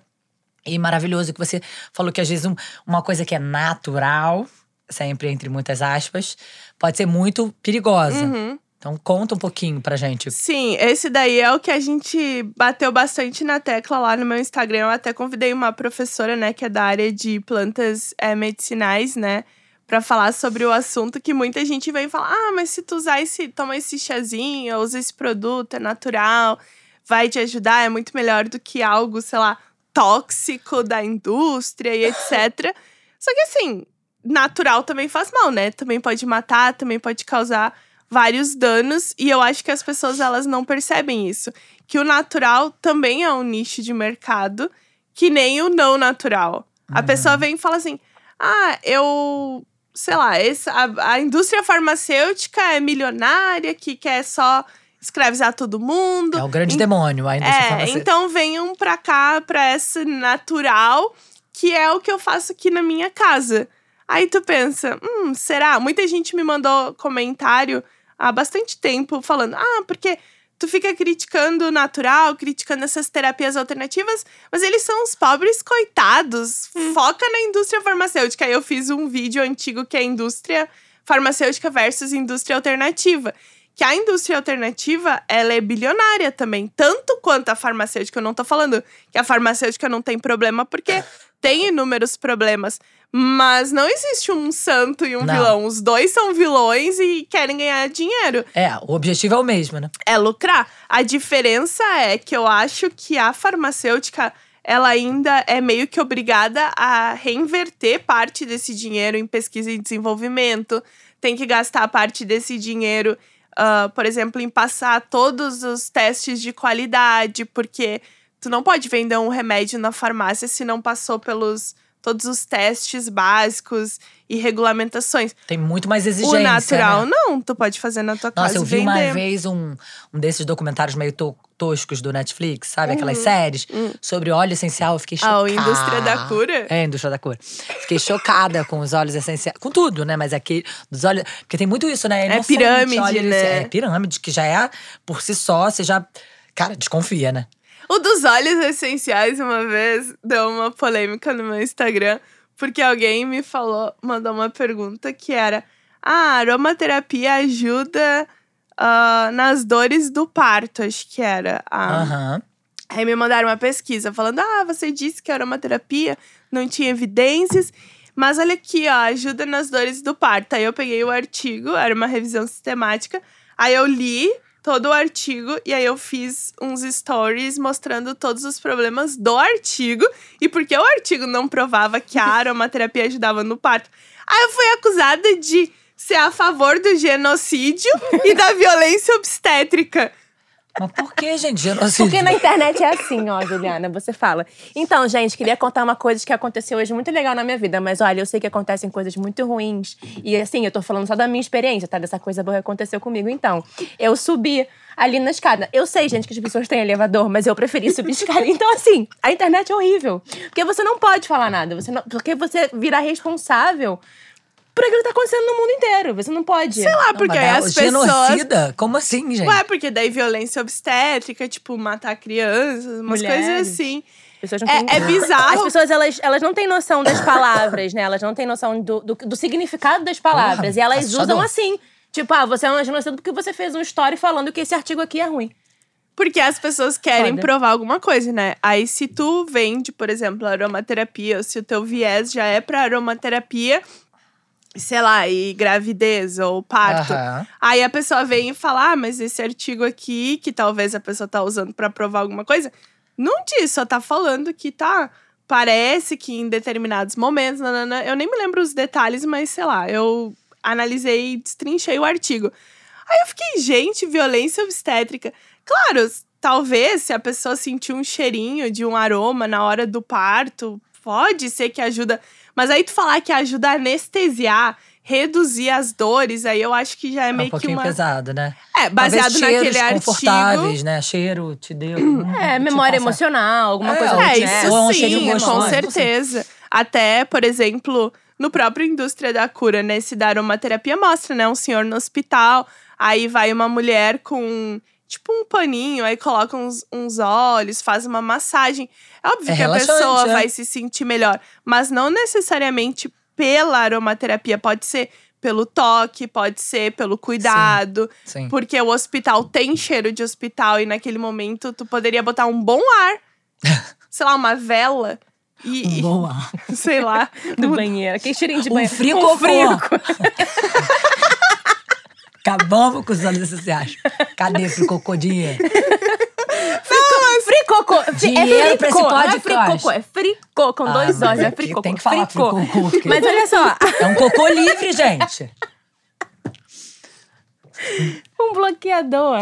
E maravilhoso que você falou que às vezes um- uma coisa que é natural, sempre entre muitas aspas, pode ser muito perigosa. Uhum. Então conta um pouquinho pra gente. Sim, esse daí é o que a gente bateu bastante na tecla lá no meu Instagram. Eu até convidei uma professora, né, que é da área de plantas é, medicinais, né, pra falar sobre o assunto que muita gente vem falar: "Ah, mas se tu usar esse, toma esse chazinho, usa esse produto, é natural, vai te ajudar, é muito melhor do que algo, sei lá, tóxico da indústria e etc". Só que assim, natural também faz mal, né? Também pode matar, também pode causar vários danos e eu acho que as pessoas elas não percebem isso, que o natural também é um nicho de mercado, que nem o não natural. A pessoa vem e fala assim: "Ah, eu, sei lá, essa, a, a indústria farmacêutica é milionária que quer só escravizar todo mundo". É o grande Em- demônio, a indústria é, farmacêutica. então venham pra cá, pra essa natural, que é o que eu faço aqui na minha casa. Aí tu pensa, hum, será? Muita gente me mandou comentário há bastante tempo falando, ah, porque tu fica criticando o natural, criticando essas terapias alternativas, mas eles são os pobres coitados. Foca na indústria farmacêutica. Aí eu fiz um vídeo antigo que é indústria farmacêutica versus indústria alternativa. Que a indústria alternativa, ela é bilionária também. Tanto quanto a farmacêutica. Eu não tô falando que a farmacêutica não tem problema, porque tem inúmeros problemas. Mas não existe um santo e um Não. vilão. Os dois são vilões e querem ganhar dinheiro É, o objetivo é o mesmo, né? é lucrar. A diferença é que eu acho que a farmacêutica ela ainda é meio que obrigada a reinverter parte desse dinheiro em pesquisa e desenvolvimento. Tem que gastar parte desse dinheiro, ah, por exemplo, em passar todos os testes de qualidade, porque tu não pode vender um remédio na farmácia se não passou pelos todos os testes básicos e regulamentações. Tem muito mais exigência. o natural né? não, tu pode fazer na tua casa Nossa, eu vi vender. uma vez um, um desses documentários meio to- toscos do Netflix, sabe? Aquelas séries sobre óleo essencial. Eu fiquei Uhum. Ah, o chocada. Indústria da Cura? É, a Indústria da Cura. Fiquei chocada com os óleos essenciais. Com tudo, né? Mas aqui, dos óleos. Porque tem muito isso, né? É pirâmide, né? É pirâmide, que já é por si só, você já. Cara, desconfia, né? O dos óleos essenciais, uma vez, deu uma polêmica no meu Instagram, porque alguém me falou, mandou uma pergunta que era: Ah, a aromaterapia ajuda ah, nas dores do parto, acho que era. Ah, Aham. Aí me mandaram uma pesquisa falando: Ah, você disse que a aromaterapia não tinha evidências. Mas olha aqui, ó, ajuda nas dores do parto. Aí eu peguei o artigo, era uma revisão sistemática. Aí eu li todo o artigo e aí eu fiz uns stories mostrando todos os problemas do artigo e porque o artigo não provava que a aromaterapia ajudava no parto. Aí eu fui acusada de ser a favor do genocídio e da violência obstétrica. Mas por que, gente? Genocídio? Porque na internet é assim, ó, Juliana, você fala. Então, gente, queria contar uma coisa que aconteceu hoje muito legal na minha vida, mas olha, eu sei que acontecem coisas muito ruins. E assim, eu tô falando só da minha experiência, tá? Dessa coisa boa que aconteceu comigo. Então, eu subi ali na escada. Eu sei, gente, que as pessoas têm elevador, mas eu preferi subir escada. Então, assim, a internet é horrível. Porque você não pode falar nada. Você não, porque você vira responsável por aquilo que tá acontecendo no mundo inteiro. Você não pode. Sei lá, Não, porque aí dá- as pessoas Genocida? Como assim, gente? Ué, porque daí violência obstétrica, tipo, matar crianças, umas Mulheres. coisas assim. Não É- têm- é bizarro. As pessoas, elas, elas não têm noção das palavras, né? Elas não têm noção do, do, do significado das palavras. Porra, e elas assustador. usam assim. Tipo, ah, você é uma genocida porque você fez um story falando que esse artigo aqui é ruim. Porque as pessoas querem Foda. provar alguma coisa, né? Aí, se tu vende, por exemplo, aromaterapia, ou se o teu viés já é pra aromaterapia, sei lá, e gravidez ou parto. Aham. Aí a pessoa vem e fala: ah, mas esse artigo aqui, que talvez a pessoa tá usando pra provar alguma coisa, não diz, só tá falando que tá. Parece que em determinados momentos, nanana, eu nem me lembro os detalhes, mas sei lá, eu analisei e destrinchei o artigo. Aí eu fiquei, gente, violência obstétrica. Claro, talvez se a pessoa sentir um cheirinho de um aroma na hora do parto, pode ser que ajuda. Mas aí tu falar que ajuda a anestesiar, reduzir as dores, aí eu acho que já é É um meio que pouquinho uma. pesado, né? É, baseado Talvez naquele artigo. confortáveis, né? Cheiro te deu. É, te memória passa- emocional, alguma É, coisa É, tipo, né? isso ou um sim, cheirinho com gostoso, assim. certeza. Até, por exemplo, no próprio Indústria da Cura, nesse da aromaterapia, mostra, né? Um senhor no hospital, aí vai uma mulher com, tipo, um paninho, aí coloca uns, uns olhos, faz uma massagem. É óbvio É que a pessoa é. vai se sentir melhor, mas não necessariamente pela aromaterapia, pode ser pelo toque, pode ser pelo cuidado. Sim. Porque o hospital tem cheiro de hospital e naquele momento tu poderia botar um bom ar. sei lá, uma vela. E, Boa. e- sei lá. Do banheiro. Aquele cheirinho de Um banheiro. frio um frio. Acabamos com os óleos essenciais. Cadê esse cocô dinheiro? Fricocô. É Dinheiro pra esse fricô, não é fricocô, é fricô, com Ah, dois olhos. É aqui fricocô. tem que falar fricocô, porque- Mas olha só, É um cocô livre, gente. um bloqueador.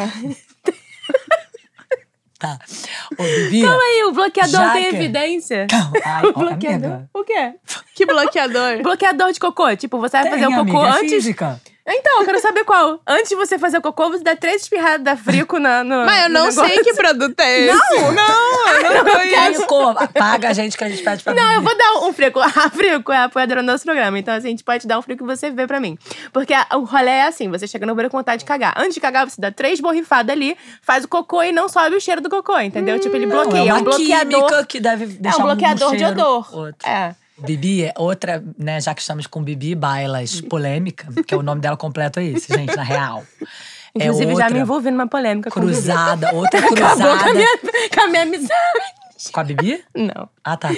Tá. Ô, Bibi. Calma aí, o bloqueador Já tem que- evidência. Calma. Ai, O bloqueador. amiga. O quê? Que bloqueador. Bloqueador de cocô. Tipo, você vai fazer Tem, o cocô amiga, é antes. física. Então, eu quero saber qual. Antes de você fazer o cocô, você dá três espirradas da Frico na, no. Mas eu no não negócio. sei que produto é esse. Não, não, eu não conheço. Frico, paga a gente que a gente pede pra Não, eu Bibi. vou dar um frico. A frico é a apoiadora do nosso programa. Então, assim, a gente pode dar um frico e você vê pra mim. Porque a- o rolê é assim: você chega no banheiro com vontade de cagar. Antes de cagar, você dá três borrifadas ali, faz o cocô e não sobe o cheiro do cocô, entendeu? tipo, ele Não, bloqueia. é uma um bloqueador. que deve É deixar um bloqueador de cheiro, odor. Outro. É. Bibi é outra, né? Já que estamos com Bibi Bailas polêmica, que é o nome dela completo é esse, gente, na real. Inclusive, é já me envolvi numa polêmica com cruzada, outra Acabou cruzada. com a, minha, com a minha amizade. Com a Bibi? Não. Ah, tá.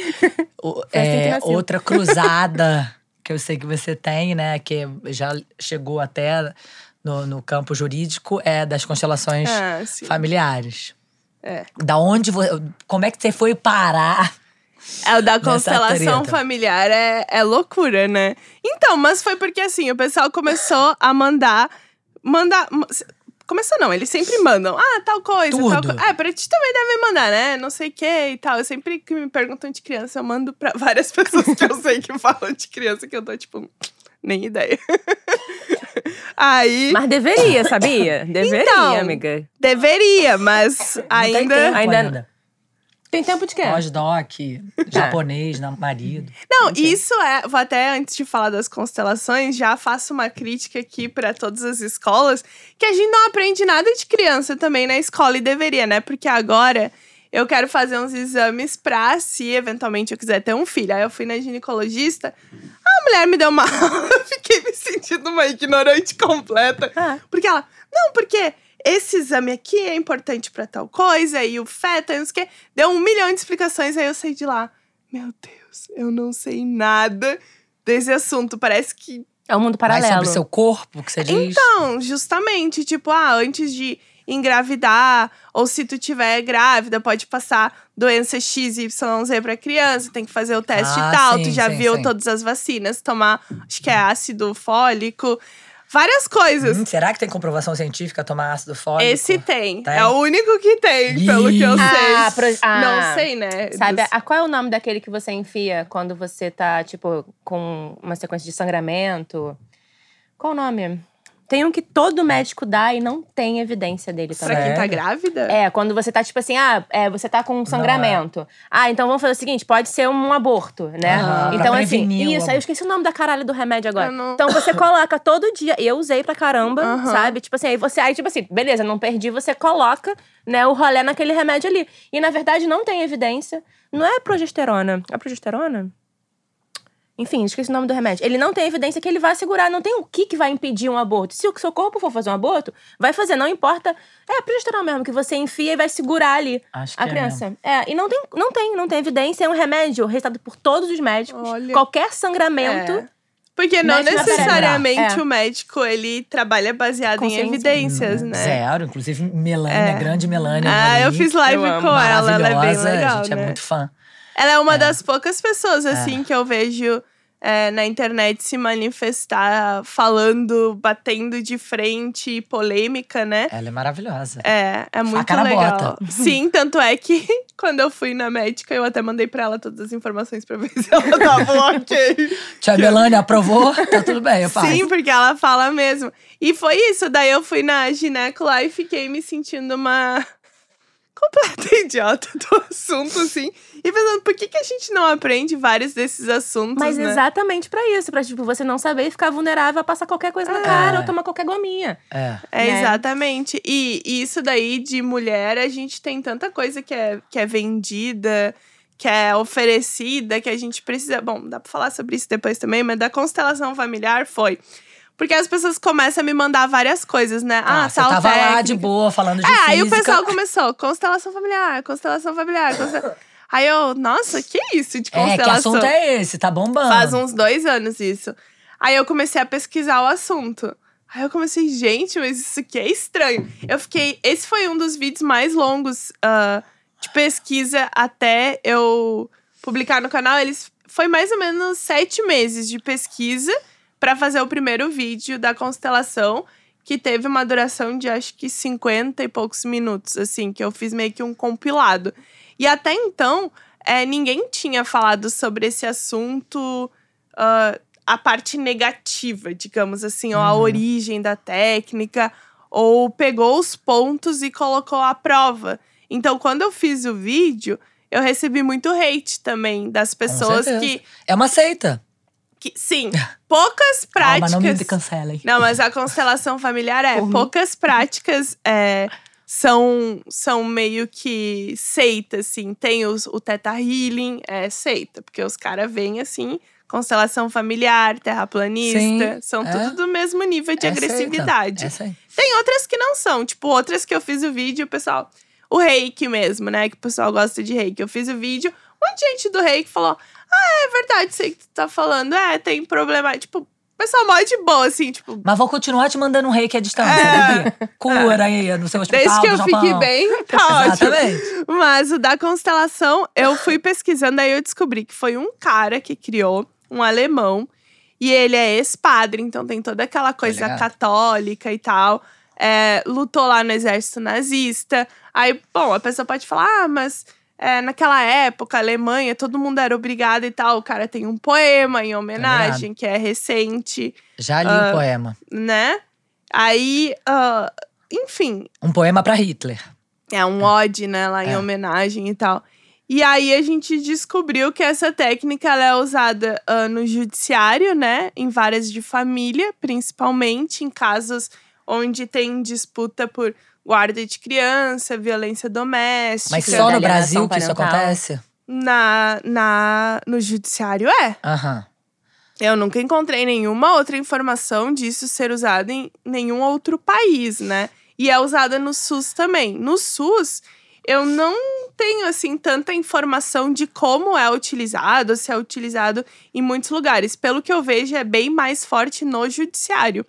O- é, outra cruzada que eu sei que você tem, né? Que já chegou até no, no campo jurídico, é das constelações Ah, familiares. É. Da onde vo- Como é que você foi parar? É, o da constelação familiar é, é loucura, né? Então, mas foi porque assim, o pessoal começou a mandar. Mandar. Começou não, eles sempre mandam. Ah, tal coisa, tal Tudo. coisa. É, pra ti também devem mandar, né? Não sei o que e tal. Eu sempre que me perguntam de criança, eu mando pra várias pessoas que eu sei que falam de criança, que eu tô tipo, nem ideia. Aí. Mas deveria, sabia? Deveria, Então, amiga. Deveria, mas ainda. ainda- ainda. Tem tempo de quê? Pós-doc, japonês, na- marido. Não, isso é. Vou até, antes de falar das constelações, já faço uma crítica aqui pra todas as escolas, que a gente não aprende nada de criança também na escola e deveria, né? Porque agora eu quero fazer uns exames pra, se eventualmente eu quiser ter um filho. Aí eu fui na ginecologista, a mulher me deu uma eu fiquei me sentindo uma ignorante completa. Ah. Porque ela, não, porque esse exame aqui é importante pra tal coisa, e o feto, e não sei o quê. Deu um milhão de explicações, aí eu saí de lá. Meu Deus, eu não sei nada desse assunto. Parece que. É um mundo Mais paralelo. sobre o seu corpo, que você diz. Então, justamente, tipo, ah, antes de engravidar, ou se tu tiver grávida, pode passar doença XYZ pra criança, tem que fazer o teste Ah, e tal. sim, tu já sim, viu sim. todas as vacinas, tomar, acho que é ácido fólico, várias coisas. Hum, será que tem comprovação científica tomar ácido fólico? Esse tem. Tem? É o único que tem, pelo que eu Ih. sei. Ah, pro- ah. Não sei, né? Sabe, a, qual é o nome daquele que você enfia quando você tá, tipo, com uma sequência de sangramento? Qual o nome? Tem um que todo médico dá e não tem evidência dele Pra também. quem tá grávida? É, quando você tá, tipo assim, ah, é, você tá com um sangramento. Ah, então vamos fazer o seguinte: pode ser um aborto, né? Pra então, assim, isso, aí eu esqueci o nome da caralho do remédio agora. Não- Então você coloca todo dia. Eu usei pra caramba, sabe? Tipo assim, aí você, aí, tipo assim, beleza, não perdi, você coloca, né, o rolê naquele remédio ali. E na verdade não tem evidência. Não é progesterona. É progesterona? Enfim, esqueci o nome do remédio. Ele não tem evidência que ele vai segurar, não tem o que, que vai impedir um aborto. Se o seu corpo for fazer um aborto, vai fazer, não importa. É a progesterona mesmo, que você enfia e vai segurar ali Acho a é criança. É, e não tem, não tem, não tem evidência. É um remédio receitado por todos os médicos. Olha. Qualquer sangramento. É. Porque não necessariamente. É. o médico, ele trabalha baseado em evidências, né? Zero. Inclusive, Melânia, É. grande Melânia. Ah, eu fiz live Eu com ela, ela é bem legal, A gente né? é muito fã. Ela é uma das poucas pessoas, assim, que eu vejo é, na internet se manifestar falando, batendo de frente, polêmica, né? Ela é maravilhosa. É, é muito Faca legal. bota. Sim, tanto é que quando eu fui na médica, eu até mandei pra ela todas as informações pra ver se ela tava ok. Tia Melânia aprovou? Tá tudo bem, eu faço. Sim, porque ela fala mesmo. E foi isso. Daí eu fui na gineco lá e fiquei me sentindo uma completa idiota do assunto, assim. E pensando, por que, que a gente não aprende vários desses assuntos, Mas né? exatamente pra isso, pra tipo, você não saber e ficar vulnerável a passar qualquer coisa na É. cara ou tomar qualquer gominha. É. É, né? exatamente. E e isso daí de mulher, a gente tem tanta coisa que é, que é vendida, que é oferecida, que a gente precisa. Bom, dá pra falar sobre isso depois também, mas da constelação familiar foi. Porque as pessoas começam a me mandar várias coisas, né? Ah, Ah, você tava lá técnica. de boa, falando de É, aí o física. pessoal começou, constelação familiar, constelação familiar. constel- Aí eu, nossa, que isso de É, que constelação? assunto é esse? Tá bombando. Faz uns dois anos isso. Aí eu comecei a pesquisar o assunto. Aí eu comecei, gente, mas isso aqui é estranho. Eu fiquei. Esse foi um dos vídeos mais longos ah, de pesquisa até eu publicar no canal. Eles foi mais ou menos sete meses de pesquisa para fazer o primeiro vídeo da constelação, que teve uma duração de acho que 50 e poucos minutos, assim, que eu fiz meio que um compilado. E até então, é, ninguém tinha falado sobre esse assunto, ah, a parte negativa, digamos assim, ou a Uhum. origem da técnica, ou pegou os pontos e colocou à prova. Então, quando eu fiz o vídeo, eu recebi muito hate também das pessoas que, É uma seita. Que. Sim, poucas Calma, práticas. não me cancelem. Não, mas a constelação familiar é. Por mim. Poucas práticas é, são, são meio que seita, assim. Tem os, o Teta Healing, é seita. Porque os caras vêm assim, constelação familiar, terraplanista. Sim, são é. tudo do mesmo nível de É seita. agressividade. Essa aí. Tem outras que não são. Tipo, outras que eu fiz o vídeo, o pessoal... O reiki mesmo, né? Que o pessoal gosta de reiki. Eu fiz o vídeo, um monte de gente do reiki falou... Ah, é verdade aí que tu tá falando. É, tem problema. Tipo, pessoal mó de boa, assim, tipo... Mas vou continuar te mandando um reiki à distância, É. Bibi. Cura aí no seu hospital Desde que eu fique bem, tá ótimo. Exatamente. Mas o da constelação, eu fui pesquisando, aí eu descobri que foi um cara que criou, um alemão. E ele é ex-padre, então tem toda aquela coisa católica e tal. É, lutou lá no exército nazista. Aí, bom, a pessoa pode falar, ah, mas é, naquela época, a Alemanha, todo mundo era obrigado e tal. O cara tem um poema em homenagem, que é recente, Já li Ah. o poema. né? Aí, ah, enfim, Um poema pra Hitler. é um ode, né, lá em É. homenagem e tal. E aí a gente descobriu que essa técnica ela é usada ah, no judiciário, né, em várias de família, principalmente em casos onde tem disputa por guarda de criança, violência doméstica. Mas só no Brasil que isso acontece? na, na no judiciário é. Aham. Eu nunca encontrei nenhuma outra informação disso ser usado em nenhum outro país, né? E é usada no SUS também. No SUS, eu não tenho, assim, tanta informação de como é utilizado, se é utilizado em muitos lugares. Pelo que eu vejo, é bem mais forte no judiciário.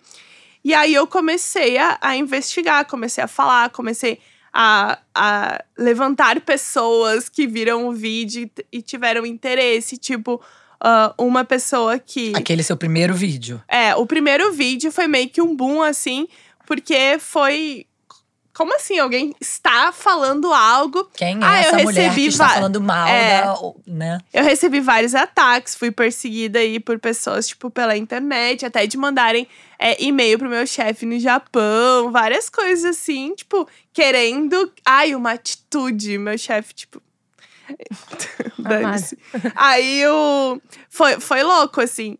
E aí eu comecei a, a investigar, comecei a falar, comecei a, a levantar pessoas que viram o vídeo e e tiveram interesse. Tipo, ah, uma pessoa que. Aquele seu primeiro vídeo. É, o primeiro vídeo foi meio que um boom, assim, porque foi. Como assim? Alguém está falando algo. Quem é Ah, eu essa mulher recebi que está falando mal É. da, né? Eu recebi vários ataques, fui perseguida aí por pessoas, tipo, pela internet, até de mandarem é, e-mail pro meu chefe no Japão, várias coisas assim, tipo, querendo. Ai, uma atitude. Meu chefe, tipo. Dane-se. Aí o. Foi, foi louco, assim.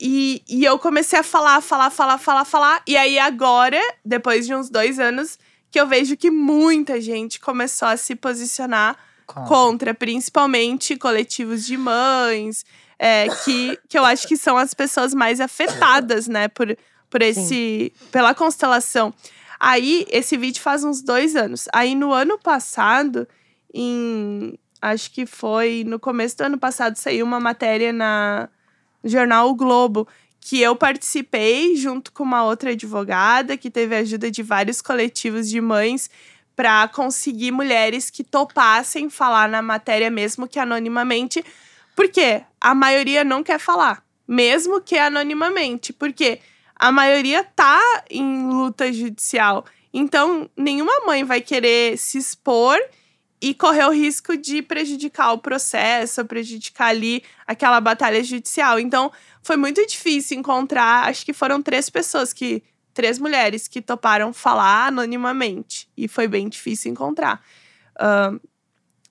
E, e eu comecei a falar, falar, falar, falar, falar. E aí agora, depois de uns dois anos, que eu vejo que muita gente começou a se posicionar Conta. contra, principalmente coletivos de mães, é, que, que eu acho que são as pessoas mais afetadas, né, por, por esse. pela constelação. Aí, esse vídeo faz uns dois anos. Aí, no ano passado, em. Acho que foi no começo do ano passado, saiu uma matéria na no jornal O Globo, que eu participei junto com uma outra advogada, que teve a ajuda de vários coletivos de mães para conseguir mulheres que topassem falar na matéria, mesmo que anonimamente. Porque a maioria não quer falar, mesmo que anonimamente. Porque a maioria tá em luta judicial. Então, nenhuma mãe vai querer se expor e correr o risco de prejudicar o processo, prejudicar ali aquela batalha judicial. Então, foi muito difícil encontrar. Acho que foram três pessoas que. Três mulheres que toparam falar anonimamente. E foi bem difícil encontrar. Ahn,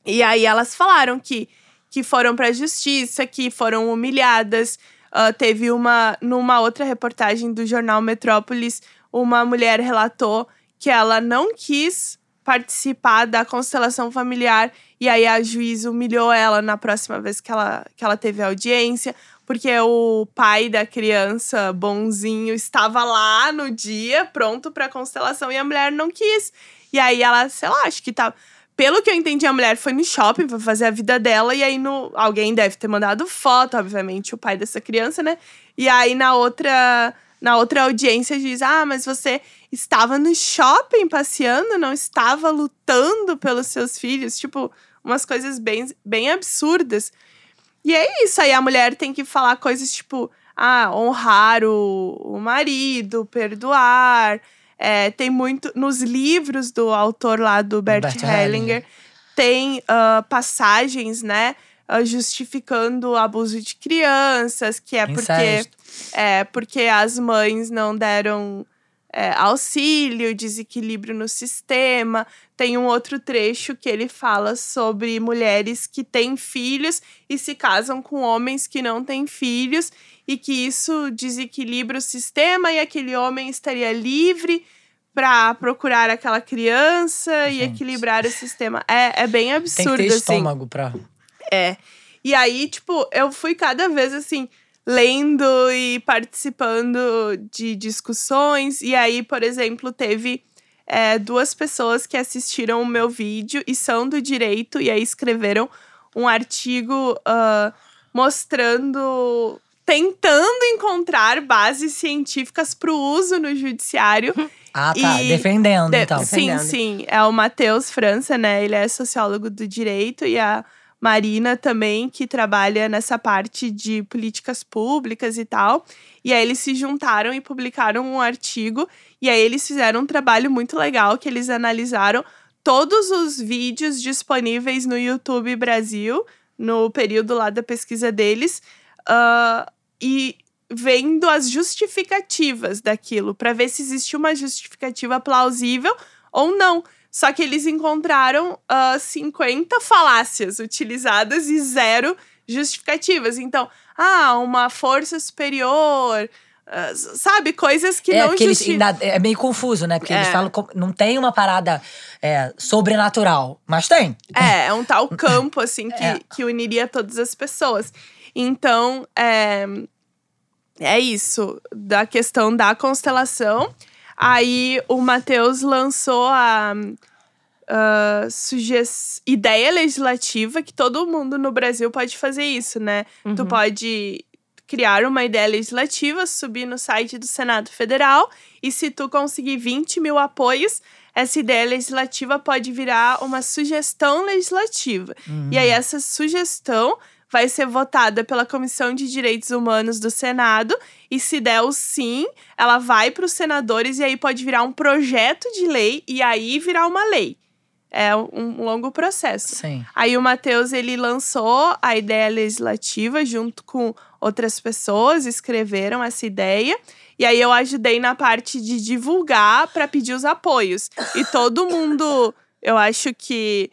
e aí elas falaram que, que foram para a justiça, que foram humilhadas. Ah, teve uma. Numa outra reportagem do jornal Metrópolis, uma mulher relatou que ela não quis participar da constelação familiar e aí a juíza humilhou ela na próxima vez que ela, que ela teve audiência, porque o pai da criança bonzinho estava lá no dia, pronto pra constelação, e a mulher não quis. E aí ela, sei lá, acho que tava. Pelo que eu entendi, a mulher foi no shopping pra fazer a vida dela, e aí no, alguém deve ter mandado foto, obviamente, o pai dessa criança, né? E aí na outra, na outra audiência diz: Ah, mas você estava no shopping passeando, não estava lutando pelos seus filhos. Tipo, umas coisas bem, bem absurdas. E é isso, aí a mulher tem que falar coisas tipo, ah, honrar o, o marido, perdoar. É, tem muito. Nos livros do autor lá do Bert, Bert Hellinger, Hellinger. tem ah, passagens, né? justificando o abuso de crianças, que é porque, Incesto. é porque as mães não deram é, auxílio, desequilíbrio no sistema. Tem um outro trecho que ele fala sobre mulheres que têm filhos e se casam com homens que não têm filhos, e que isso desequilibra o sistema e aquele homem estaria livre para procurar aquela criança e Gente. equilibrar o sistema. É, é bem Tem absurdo, que ter assim. estômago pra. É. E aí, tipo, eu fui cada vez assim, lendo e participando de discussões. E aí, por exemplo, teve é, duas pessoas que assistiram o meu vídeo e são do direito, e aí escreveram um artigo ah, mostrando. Tentando encontrar bases científicas para o uso no judiciário Ah, tá. E- Defendendo, de- então. Sim, Defendendo. sim. É o Matheus França, né? Ele é sociólogo do direito e a Marina também, que trabalha nessa parte de políticas públicas e tal. E aí eles se juntaram e publicaram um artigo. E aí eles fizeram um trabalho muito legal que eles analisaram todos os vídeos disponíveis no YouTube Brasil, no período lá da pesquisa deles. ah, e vendo as justificativas daquilo, para ver se existia uma justificativa plausível ou não. Só que eles encontraram ah, 50 falácias utilizadas e zero justificativas. Então, ah, uma força superior, ah, sabe? Coisas que é, não eles justificam. ainda- é meio confuso, né? Porque eles É. falam como- não tem uma parada é, sobrenatural, mas tem. É, é um tal campo, assim, que, É. que uniria todas as pessoas. Então, é, é isso, da questão da constelação. Aí o Matheus lançou a, a suges- ideia legislativa que todo mundo no Brasil pode fazer isso, né? Tu Uhum. pode criar uma ideia legislativa, subir no site do Senado Federal e se tu conseguir 20 mil apoios, essa ideia legislativa pode virar uma sugestão legislativa. E aí essa sugestão vai ser votada pela Comissão de Direitos Humanos do Senado e se der o sim, ela vai para os senadores e aí pode virar um projeto de lei e aí virar uma lei. É um longo processo. Sim. Aí o Matheus, ele lançou a ideia legislativa junto com outras pessoas, escreveram essa ideia. E aí eu ajudei na parte de divulgar para pedir os apoios. E todo mundo, eu acho que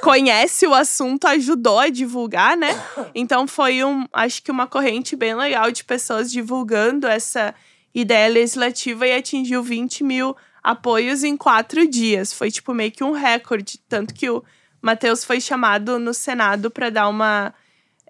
conhece o assunto, ajudou a divulgar, né? Então foi um, acho que uma corrente bem legal de pessoas divulgando essa ideia legislativa e atingiu 20 mil apoios em quatro dias. Foi tipo meio que um recorde. Tanto que o Matheus foi chamado no Senado para dar uma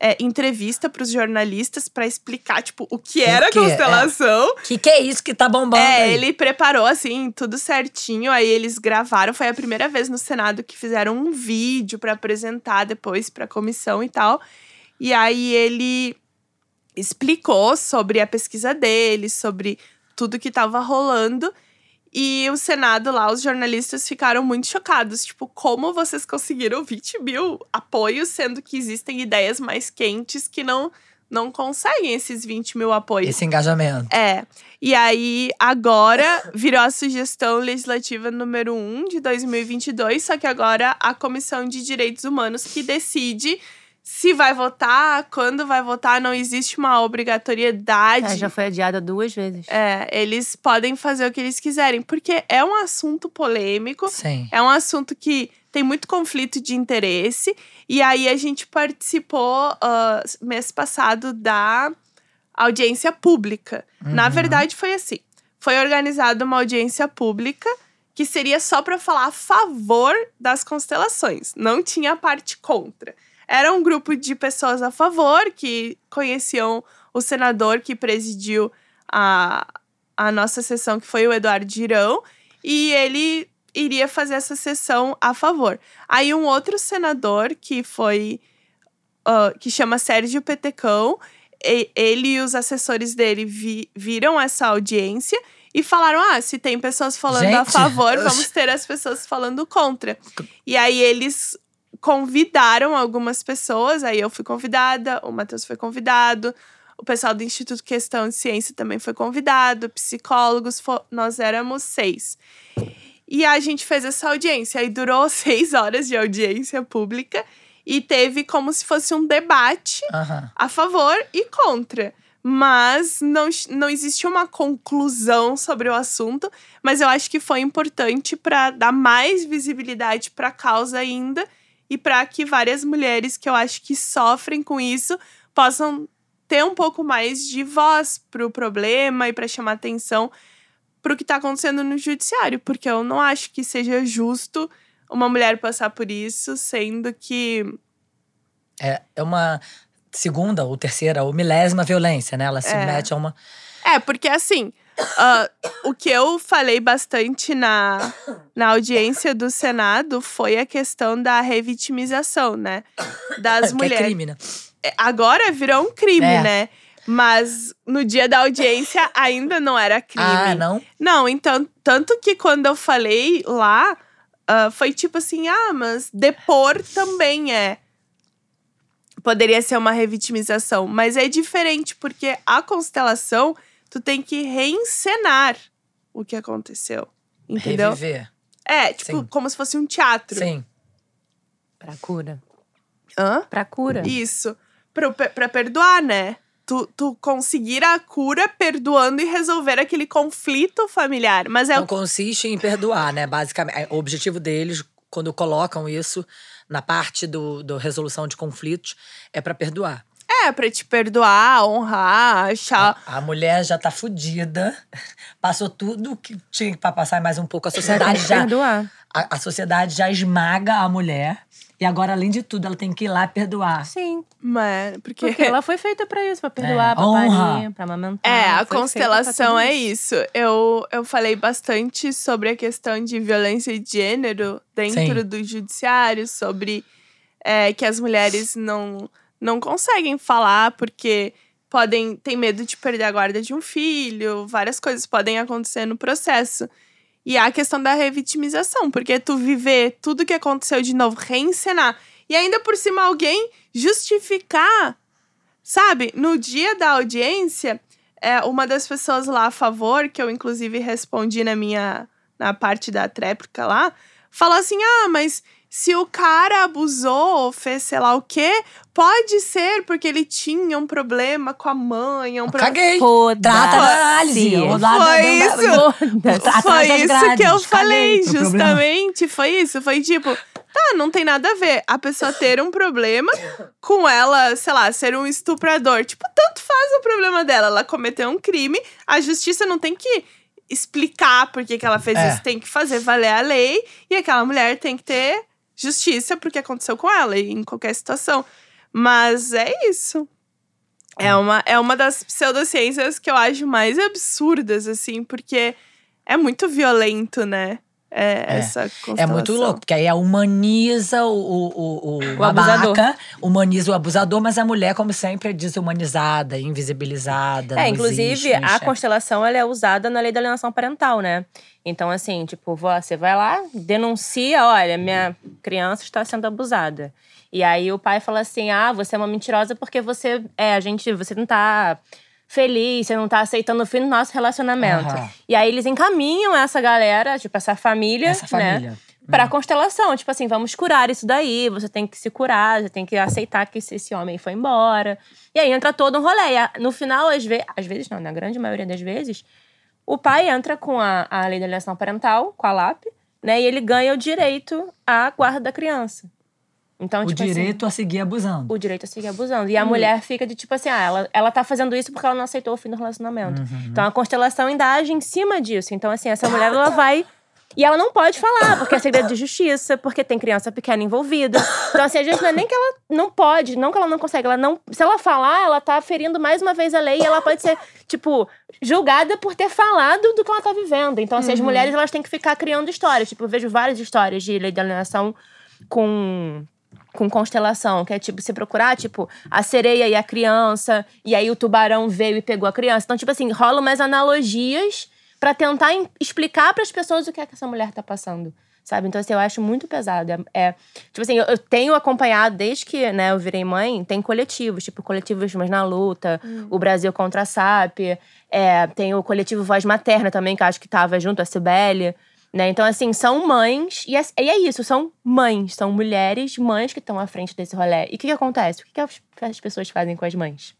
é, entrevista para os jornalistas para explicar, tipo, o que era a quê? É. constelação. Que que é isso que tá bombando É, aí? ele preparou assim, tudo certinho. Aí eles gravaram. Foi a primeira vez no Senado que fizeram um vídeo para apresentar depois para a comissão e tal. E aí ele explicou sobre a pesquisa dele, sobre tudo que estava rolando. E o Senado lá, os jornalistas ficaram muito chocados. Tipo, como vocês conseguiram 20 mil apoios, sendo que existem ideias mais quentes que não, não conseguem esses 20 mil apoios. Esse engajamento. É. E aí, agora virou a sugestão legislativa número 1 de 2022, só que agora a Comissão de Direitos Humanos que decide se vai votar, quando vai votar, não existe uma obrigatoriedade. É, já foi adiada duas vezes. É, eles podem fazer o que eles quiserem, porque é um assunto polêmico, Sim. é um assunto que tem muito conflito de interesse. E aí a gente participou ah, mês passado da audiência pública. Na Uhum. verdade, foi assim: foi organizada uma audiência pública que seria só para falar a favor das constelações. Não tinha a parte contra. Era um grupo de pessoas a favor que conheciam o senador que presidiu a, a nossa sessão, que foi o Eduardo Girão, e ele iria fazer essa sessão a favor. Aí um outro senador que foi ah, que chama Sérgio Petecão, e- ele e os assessores dele vi- viram essa audiência e falaram: ah, se tem pessoas falando a Gente, favor, oxe. vamos ter as pessoas falando contra. E aí eles convidaram algumas pessoas, aí eu fui convidada, o Matheus foi convidado, o pessoal do Instituto Questão de Ciência também foi convidado, psicólogos, nós éramos seis. E a gente fez essa audiência, aí durou seis horas de audiência pública e teve como se fosse um debate Aham. a favor e contra. Mas não, não existe uma conclusão sobre o assunto, mas eu acho que foi importante para dar mais visibilidade para a causa ainda e para que várias mulheres que eu acho que sofrem com isso possam ter um pouco mais de voz para o problema e para chamar atenção para o que está acontecendo no judiciário, porque eu não acho que seja justo uma mulher passar por isso, sendo que É, é uma segunda ou terceira ou milésima violência, né? Ela se É. mete a uma. É, porque assim, ah, o que eu falei bastante na, na audiência do Senado foi a questão da revitimização, né? Das que é mulheres. crime, né? É, Agora virou um crime, É. né? Mas no dia da audiência ainda não era crime. Ah, não? Não, então, tanto que quando eu falei lá, ah, foi tipo assim: ah, mas depor também é. Poderia ser uma revitimização, mas é diferente, porque a constelação, tu tem que reencenar o que aconteceu. Entendeu? Reviver. É, tipo, Sim. como se fosse um teatro. Sim. Pra cura. Hã? Pra cura. Isso. Pra, pra perdoar, né? Tu, tu conseguir a cura perdoando e resolver aquele conflito familiar. Mas é Não o consiste em perdoar, né? Basicamente, é, o objetivo deles, quando colocam isso na parte do, do resolução de conflitos, é pra perdoar. É, pra te perdoar, honrar, achar. A, a mulher já tá fudida, passou tudo que tinha pra passar mais um pouco. A sociedade já, Perdoar. a, a sociedade já esmaga a mulher. E agora, além de tudo, ela tem que ir lá perdoar. Sim. Mas, porque. Porque ela foi feita pra isso, pra perdoar, É, pra honra. parir, pra amamentar. É, a constelação é isso. Eu, eu falei bastante sobre a questão de violência de gênero dentro Sim. do judiciário, sobre é, que as mulheres não, não conseguem falar porque podem ter medo de perder a guarda de um filho, várias coisas podem acontecer no processo. E a questão da revitimização, porque tu viver tudo que aconteceu de novo, reencenar, e ainda por cima alguém justificar Sabe, no dia da audiência, é, uma das pessoas lá a favor, que eu inclusive respondi na minha na parte da tréplica lá, falou assim: ah, mas se o cara abusou ou fez sei lá o quê, pode ser porque ele tinha um problema com a mãe, um problema. Caguei. Foda-se. Trata da análise. Foi isso. Foi isso que eu falei, justamente. Foi isso. Foi tipo, tá, não tem nada a ver a pessoa ter um problema com ela, sei lá, ser um estuprador. Tipo, tanto faz o problema dela. Ela cometeu um crime, a justiça não tem que explicar por que, que ela fez É. isso, tem que fazer valer a lei e aquela mulher tem que ter justiça porque aconteceu com ela em qualquer situação. Mas é isso. É uma, é uma das pseudociências que eu acho mais absurdas, assim, porque é muito violento, né? É, É. essa É muito louco, porque aí humaniza o, o, o, o, babaca, humaniza o abusador, mas a mulher, como sempre, é desumanizada, invisibilizada. É, inclusive, existe, a enxerga. constelação ela é usada na lei da alienação parental, né? Então, assim, tipo, você vai lá, denuncia, olha, minha criança está sendo abusada. E aí o pai fala assim: ah, você é uma mentirosa porque você é, a gente, você não tá feliz, você não tá aceitando o fim do nosso relacionamento. Aham. E aí eles encaminham essa galera, tipo, essa família, Essa né? família. Pra constelação, tipo assim, vamos curar isso daí, você tem que se curar, você tem que aceitar que esse, esse homem foi embora. E aí entra todo um rolê. E a- no final, às, ve às vezes, não, na grande maioria das vezes, o pai entra com a, a lei da alienação parental, com a LAP, né? E ele ganha o direito à guarda da criança. Então, O tipo assim, direito a seguir abusando. o direito a seguir abusando. E a mulher fica de tipo assim, ah, ela, ela tá fazendo isso porque ela não aceitou o fim do relacionamento. Uhum. Então a constelação ainda age em cima disso. Então, assim, essa mulher ela vai E ela não pode falar, porque é segredo de justiça, porque tem criança pequena envolvida. Então, assim, às vezes não é nem que ela não pode, não que ela não consegue. Ela não, se ela falar, ela tá ferindo mais uma vez a lei e ela pode ser, tipo, julgada por ter falado do que ela tá vivendo. Então, assim, as mulheres elas têm que ficar criando histórias. Tipo, eu vejo várias histórias de lei de alienação com com constelação, que é tipo, você procurar, tipo, a sereia e a criança, e aí o tubarão veio e pegou a criança. Então, tipo assim, rola umas analogias pra tentar explicar pras pessoas o que é que essa mulher tá passando. Sabe? Então, assim, eu acho muito pesado. É, é- tipo assim, eu, eu tenho acompanhado, desde que né, eu virei mãe, tem coletivos, tipo, coletivos Mas na Luta, o Brasil contra a SAP, é, tem o coletivo Voz Materna também, que eu acho que tava junto, a Cibele. Né? Então, assim, são mães, e é, e é isso, são mães, são mulheres mães que estão à frente desse rolê. E o que, que acontece? O que, que as pessoas fazem com as mães?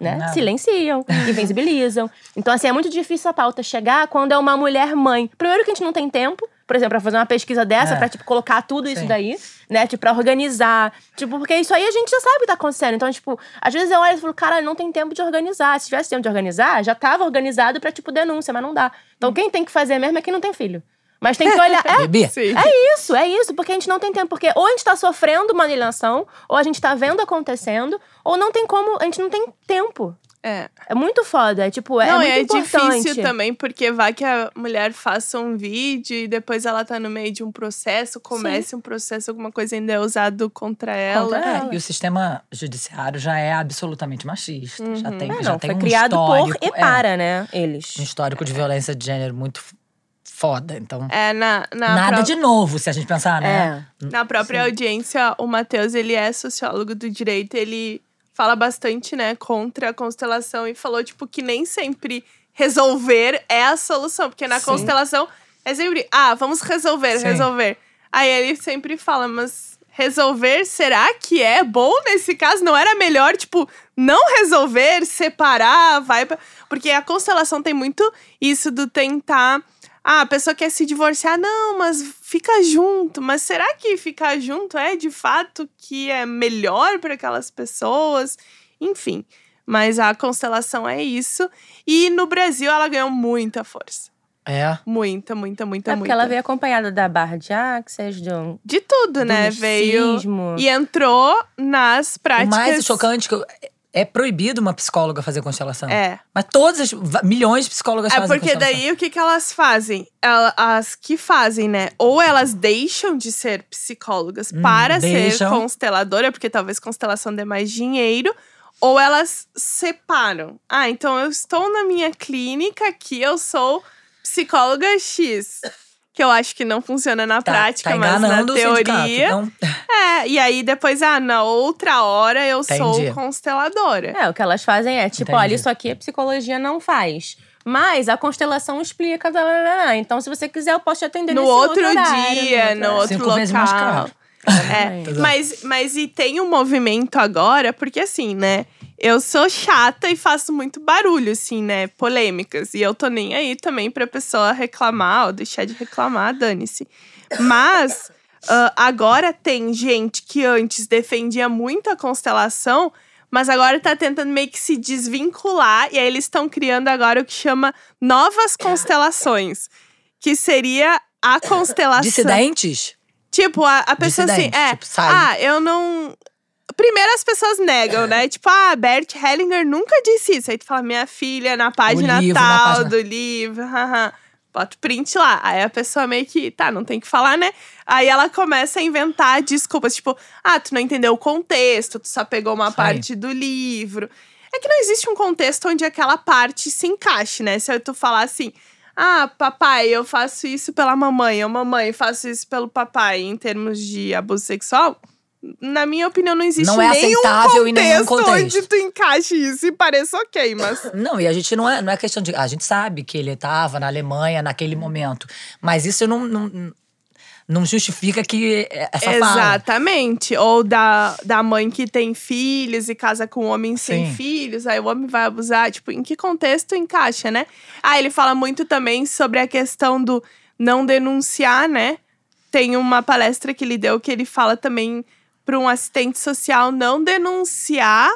Né? Nada. Silenciam, invincibilizam. Então, assim, é muito difícil a pauta chegar quando é uma mulher mãe. Primeiro que a gente não tem tempo, por exemplo, pra fazer uma pesquisa dessa, É. pra, tipo, colocar tudo isso Sim. daí, né? Tipo, pra organizar. Tipo, porque isso aí a gente já sabe o que tá acontecendo. Então, tipo, às vezes eu olho e falo, cara, não tem tempo de organizar. Se tivesse tempo de organizar, já tava organizado pra, tipo, denúncia, mas não dá. Então, quem tem que fazer mesmo é quem não tem filho. Mas tem que olhar. É, Bebê, Sim. é isso, é isso, porque a gente não tem tempo. Porque ou a gente tá sofrendo uma alienação, ou a gente tá vendo acontecendo, ou não tem como, a gente não tem tempo. É. É muito foda, é tipo, é não, muito é importante. difícil também, porque vai que a mulher faça um vídeo e depois ela tá no meio de um processo, comece um processo, alguma coisa ainda é usado contra ela. Contra É, ela. e o sistema judiciário já é absolutamente machista. Já tem, É, já não, tem foi um criado por histórico, e é, para, né? Eles. um histórico de violência de gênero muito foda. Então, É, na, na, nada pró- de novo, se a gente pensar, né? É. na própria audiência, o Matheus, ele é sociólogo do direito, ele fala bastante, né, contra a constelação e falou, tipo, que nem sempre resolver é a solução, porque na Sim. constelação é sempre, ah, vamos resolver, Sim. resolver. Aí ele sempre fala, mas resolver, será que é bom nesse caso? Não era melhor, tipo, não resolver, separar, vai pra... Porque a constelação tem muito isso do tentar. Ah, a pessoa quer se divorciar, não, mas fica junto. Mas será que ficar junto é de fato que é melhor para aquelas pessoas? Enfim. Mas a constelação é isso. E no Brasil ela ganhou muita força. É. Muita, muita, muita, É porque muita. ela veio acompanhada da barra de axis, do, De tudo, do né? Veio. E entrou nas O práticas. mais chocante que eu- é proibido uma psicóloga fazer constelação. É. Mas todas as milhões de psicólogas É fazem porque constelação. daí o que, que elas fazem? As que fazem, né? Ou elas deixam de ser psicólogas Hum, para ser deixam. consteladora, porque talvez constelação dê mais dinheiro. Ou elas separam. Ah, então eu estou na minha clínica aqui, eu sou psicóloga X. Que eu acho que não funciona na Tá- prática, tá mas na teoria. então- É, e aí depois, ah, na outra hora eu sou Entendi. consteladora. É, o que elas fazem é, tipo, Entendi. olha, isso aqui a psicologia não faz. Mas a constelação explica. tá, tá, tá, tá. Então, se você quiser, eu posso te atender No nesse outro horário, dia, no outro vezes mais local. caro. É, mas, mas e tem um movimento agora, porque assim, né? Eu sou chata e faço muito barulho, assim, né? Polêmicas. E eu tô nem aí também pra pessoa reclamar ou deixar de reclamar, dane-se. Mas ah, agora tem gente que antes defendia muito a constelação, mas agora tá tentando meio que se desvincular. E aí eles estão criando agora o que chama novas constelações. Que seria a constelação. Dissidentes? Tipo, a, a pessoa assim, é. tipo, ah, eu não. Primeiro as pessoas negam, né? tipo, ah, Bert Hellinger nunca disse isso. Aí tu fala, minha filha, na página livro, na tal página- do livro, haha. Bota o print lá. Aí a pessoa meio que, tá, não tem que falar, né? Aí ela começa a inventar desculpas, tipo, ah, tu não entendeu o contexto, tu só pegou uma Sim. parte do livro. É que não existe um contexto onde aquela parte se encaixe, né? Se tu falar assim, ah, papai, eu faço isso pela mamãe, ou mamãe, faço isso pelo papai, em termos de abuso sexual, na minha opinião, não existe Não é nenhum aceitável em nenhum contexto contexto. onde tu encaixe isso e pareça ok, mas. Não, e a gente não é, não é questão de. A gente sabe que ele estava na Alemanha naquele momento. Mas isso não, não, não justifica que essa fala. Exatamente. Ou da, da mãe que tem filhos e casa com um homem sem Sim. filhos, aí o homem vai abusar. Tipo, em que contexto encaixa, né? Ah, ele fala muito também sobre a questão do não denunciar, né? Tem uma palestra que ele deu que ele fala também para um assistente social não denunciar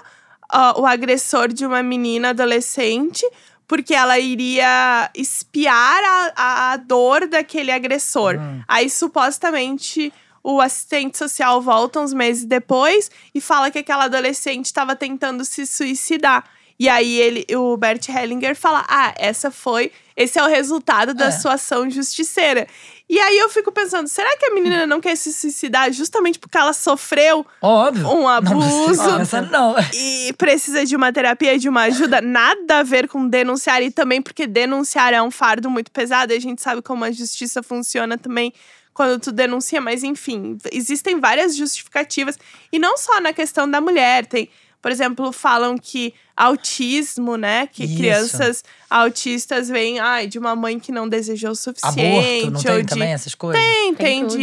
ah, o agressor de uma menina adolescente, porque ela iria espiar a, a dor daquele agressor. Hum. Aí, supostamente, o assistente social volta uns meses depois e fala que aquela adolescente estava tentando se suicidar. E aí ele, o Bert Hellinger fala: "Ah, essa foi, esse é o resultado da É. sua ação justiceira". E aí eu fico pensando, será que a menina não quer se suicidar justamente porque ela sofreu Óbvio. um Não abuso? precisa pensar, não. e precisa de uma terapia, de uma ajuda, nada a ver com denunciar e também porque denunciar é um fardo muito pesado, e a gente sabe como a justiça funciona também quando tu denuncia, mas enfim, existem várias justificativas e não só na questão da mulher, tem, por exemplo, falam que autismo, né, que Isso. crianças autistas vêm, ai, de uma mãe que não desejou o suficiente, Aborto, não ou tem de também essas coisas? tem, Tem tem tudo.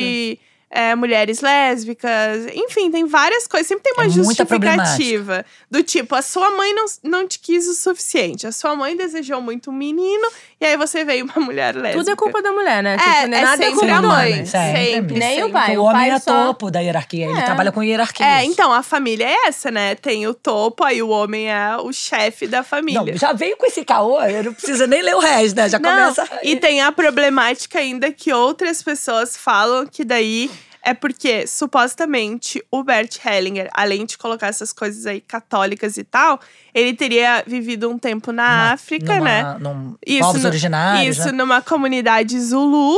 É, mulheres lésbicas, enfim, tem várias coisas. Sempre tem uma É justificativa. Do tipo, a sua mãe não, não te quis o suficiente. A sua mãe desejou muito um menino, e aí você veio uma mulher lésbica. Tudo é culpa da mulher, né? É, Tipo, nem é nada é culpa a do mãe. Sempre, Sempre. Nem o sempre. pai. o o homem pai é só- topo da hierarquia. Ele É. trabalha com hierarquia. É, então, a família é essa, né? Tem o topo, aí o homem é o chefe da família. Não, já veio com esse caô, eu não precisa nem ler o resto, né? Já Não, começa. e tem a problemática ainda que outras pessoas falam que daí é porque, supostamente, o Bert Hellinger, além de colocar essas coisas aí católicas e tal, ele teria vivido um tempo na Numa- África, numa- né? Num Isso povos no- originários. Isso né? numa comunidade Zulu.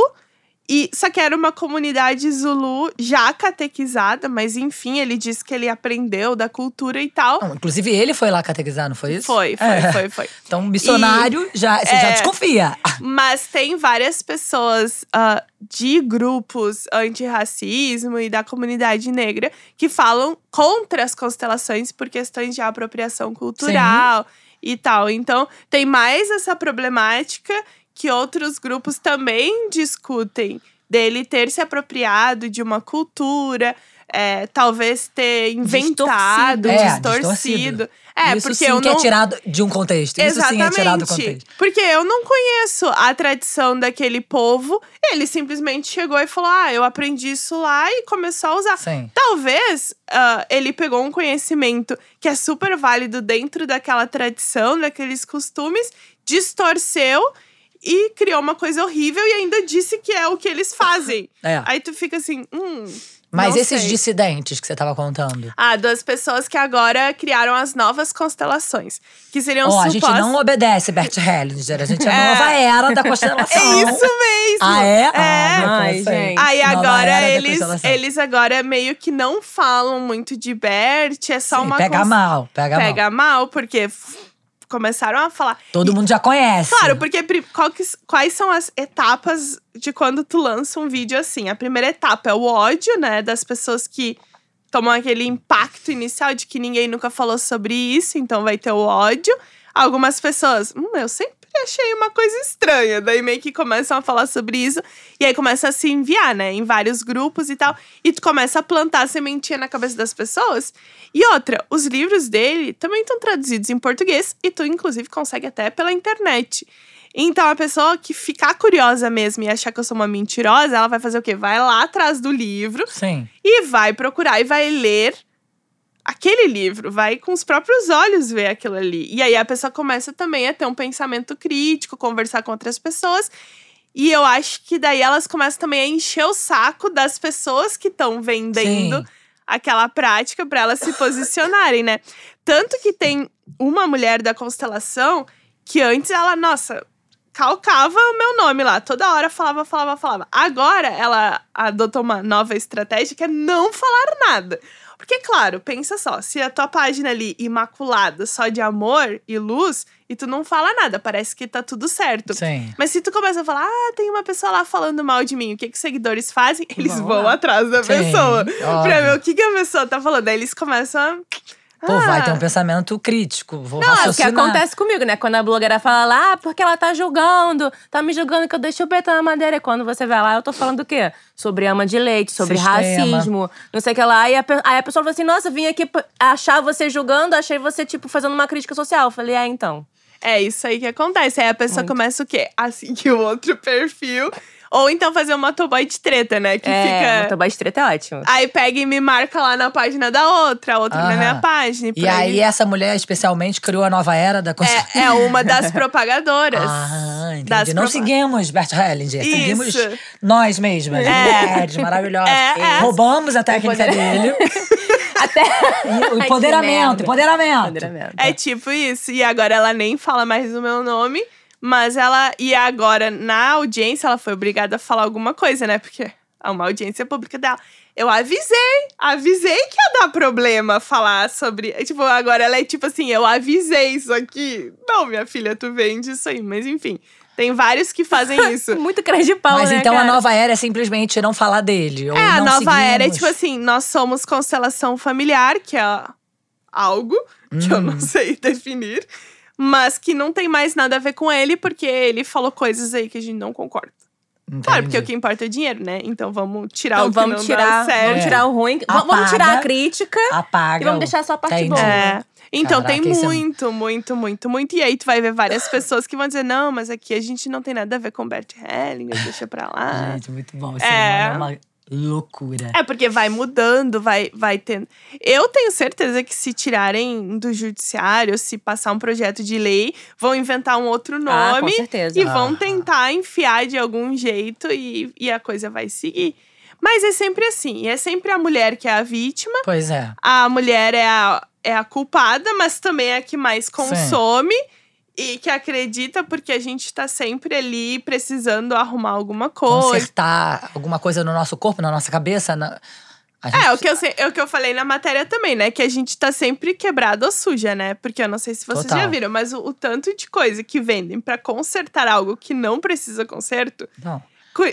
E só que era uma comunidade Zulu já catequizada, mas enfim, ele disse que ele aprendeu da cultura e tal. Não, inclusive, ele foi lá catequizar, não foi isso? Foi, foi, É. foi, foi. Então, missionário, já, você já É. desconfia. Mas tem várias pessoas ah, de grupos antirracismo e da comunidade negra que falam contra as constelações por questões de apropriação cultural e tal. Então, tem mais essa problemática que outros grupos também discutem dele ter se apropriado de uma cultura. é, talvez ter inventado, Distorcido. É, distorcido. É, isso porque sim eu que não, é tirado de um contexto. Isso sim é tirado do contexto. porque eu não conheço a tradição daquele povo. Ele simplesmente chegou e falou: Ah, eu aprendi isso lá e começou a usar. Sim. Talvez ah, ele pegou um conhecimento que é super válido dentro daquela tradição, daqueles costumes, distorceu e criou uma coisa horrível e ainda disse que é o que eles fazem. É. Aí tu fica assim, hum. Mas esses sei. dissidentes que você tava contando. Ah, duas pessoas que agora criaram as novas constelações. Que seriam Ó, a gente supostas. não obedece Bert Hellinger. A gente é a É. nova era da constelação. É isso mesmo! Ah, é? É. Ah, Ai, gente. Aí agora eles, eles agora meio que não falam muito de Bert, é só Sim, uma pega cons- mal, pega, mal. Pega mal, porque começaram a falar. Todo mundo já conhece. Claro, porque quais são as etapas de quando tu lança um vídeo assim? A primeira etapa é o ódio, né, das pessoas que tomam aquele impacto inicial de que ninguém nunca falou sobre isso, então vai ter o ódio. Algumas pessoas, hum, eu sempre achei uma coisa estranha, daí meio que começam a falar sobre isso e aí começa a se enviar, né, em vários grupos e tal, e tu começa a plantar a sementinha na cabeça das pessoas. E outra, os livros dele também estão traduzidos em português e tu inclusive consegue até pela internet. Então, a pessoa que ficar curiosa mesmo e achar que eu sou uma mentirosa, ela vai fazer o quê? Vai lá atrás do livro Sim. e vai procurar e vai ler aquele livro, vai com os próprios olhos ver aquilo ali. E aí a pessoa começa também a ter um pensamento crítico, conversar com outras pessoas. E eu acho que daí elas começam também a encher o saco das pessoas que estão vendendo Sim. aquela prática para elas se posicionarem, né? Tanto que tem uma mulher da constelação que antes ela, nossa, calcava o meu nome lá. Toda hora falava, falava, falava. Agora ela adotou uma nova estratégia que é não falar nada. Porque, claro, pensa só, se a tua página ali imaculada, só de amor e luz, e tu não fala nada, parece que tá tudo certo. Sim. Mas se tu começa a falar, ah, tem uma pessoa lá falando mal de mim, o que que os seguidores fazem? Eles Vão vão lá. atrás da Sim, pessoa. óbvio. Pra ver o que, que a pessoa tá falando. Aí eles começam a. Pô, vai Ah, ter um pensamento crítico. Vou Não, é o que raciocinar. acontece comigo, né? Quando a blogueira fala lá, ah, porque ela tá julgando, tá me julgando que eu deixei o beta na madeira. E quando você vai lá, eu tô falando o quê? Sobre ama de leite, sobre Sistema. racismo, não sei o que lá. E a, aí a pessoa fala assim: nossa, vim aqui achar você julgando, achei você, tipo, fazendo uma crítica social. Eu falei, é, então. É isso aí que acontece. Aí a pessoa começa o quê? A seguir o outro perfil. Ou então fazer um motoboy de treta, né? Que É, fica. motoboy de treta é ótimo. Aí pega e me marca lá na página da outra, a outra na minha página. E aí, essa mulher, especialmente, criou a nova era da construção. é, é uma das propagadoras. Ah, entendi. Das Não propa- seguimos Bert Hellinger, seguimos Isso. nós mesmas, É. mulheres maravilhosas. É, é. Roubamos a técnica dele. Até. O empoderamento, empoderamento. Empoderamento. É tipo isso. E agora ela nem fala mais o meu nome. Mas ela. E agora, na audiência, ela foi obrigada a falar alguma coisa, né? Porque é uma audiência pública dela. Eu avisei, avisei que ia dar problema falar sobre. Tipo, agora ela é tipo assim, eu avisei isso aqui. Não, minha filha, tu vende isso aí. Mas enfim, tem vários que fazem isso. Muito crente de pau, Mas né, então a cara? nova era é simplesmente não falar dele. Ou É, a nova era é seguimos. tipo assim, nós somos constelação familiar, que é algo que eu Hum. não sei definir, mas que não tem mais nada a ver com ele, porque ele falou coisas aí que a gente não concorda. Claro, porque o que importa é dinheiro, né? Então vamos tirar Então o que vamos não tirar, dá certo. vamos tirar o ruim. Vamos- Vamos tirar Apaga. a crítica Apaga. e vamos o- deixar só a parte Entendi. boa. É. Então Caraca, tem é- muito, muito, muito, muito. E aí tu vai ver várias pessoas que vão dizer: não, mas aqui a gente não tem nada a ver com Bert Hellinger, deixa pra lá. Gente, muito bom. Esse É. é uma loucura. É, porque vai mudando, vai, vai tendo. Eu tenho certeza que se tirarem do judiciário, se passar um projeto de lei, vão inventar um outro Ah, com nome certeza. e vão tentar enfiar de algum jeito e, e a coisa vai seguir. Mas é sempre assim, é sempre a mulher que é a vítima, Pois é. a mulher é a, é a culpada, mas também é a que mais consome. E que acredita porque a gente tá sempre ali precisando arrumar alguma coisa. Consertar alguma coisa no nosso corpo, na nossa cabeça. Na... gente- É, o que, eu é o que eu falei na matéria também, né? Que a gente tá sempre quebrado ou suja, né? Porque eu não sei se vocês Total. já viram, mas o, o tanto de coisa que vendem pra consertar algo que não precisa conserto, Não.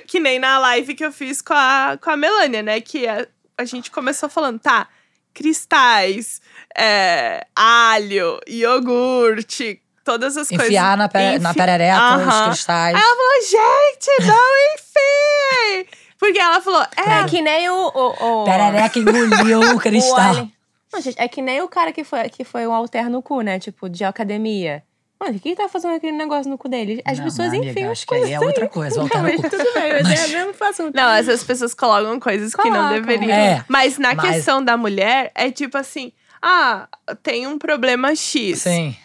que nem na live que eu fiz com a, com a Melânia, né? Que a, a gente começou falando, tá, cristais, é, alho, iogurte, todas as coisas. Enfiar na, pe na perereca Aham. os cristais. Aí ela falou, gente, não enfie! Porque ela falou, é, É que nem o. o, o Perereca engoliu o cristal. Não, gente, é que nem o cara que foi, que foi um alter no cu, né? Tipo, de academia. Mano, o que tá fazendo aquele negócio no cu dele? As Não, pessoas mas, amiga, enfiam acho as que aí coisas é outra coisa, Não, voltar no mas cu. tudo bem, mas é o mesmo assunto. Não, essas pessoas colocam coisas que não deveriam. É, mas na mas- questão da mulher, é tipo assim: ah, tem um problema X. Sim.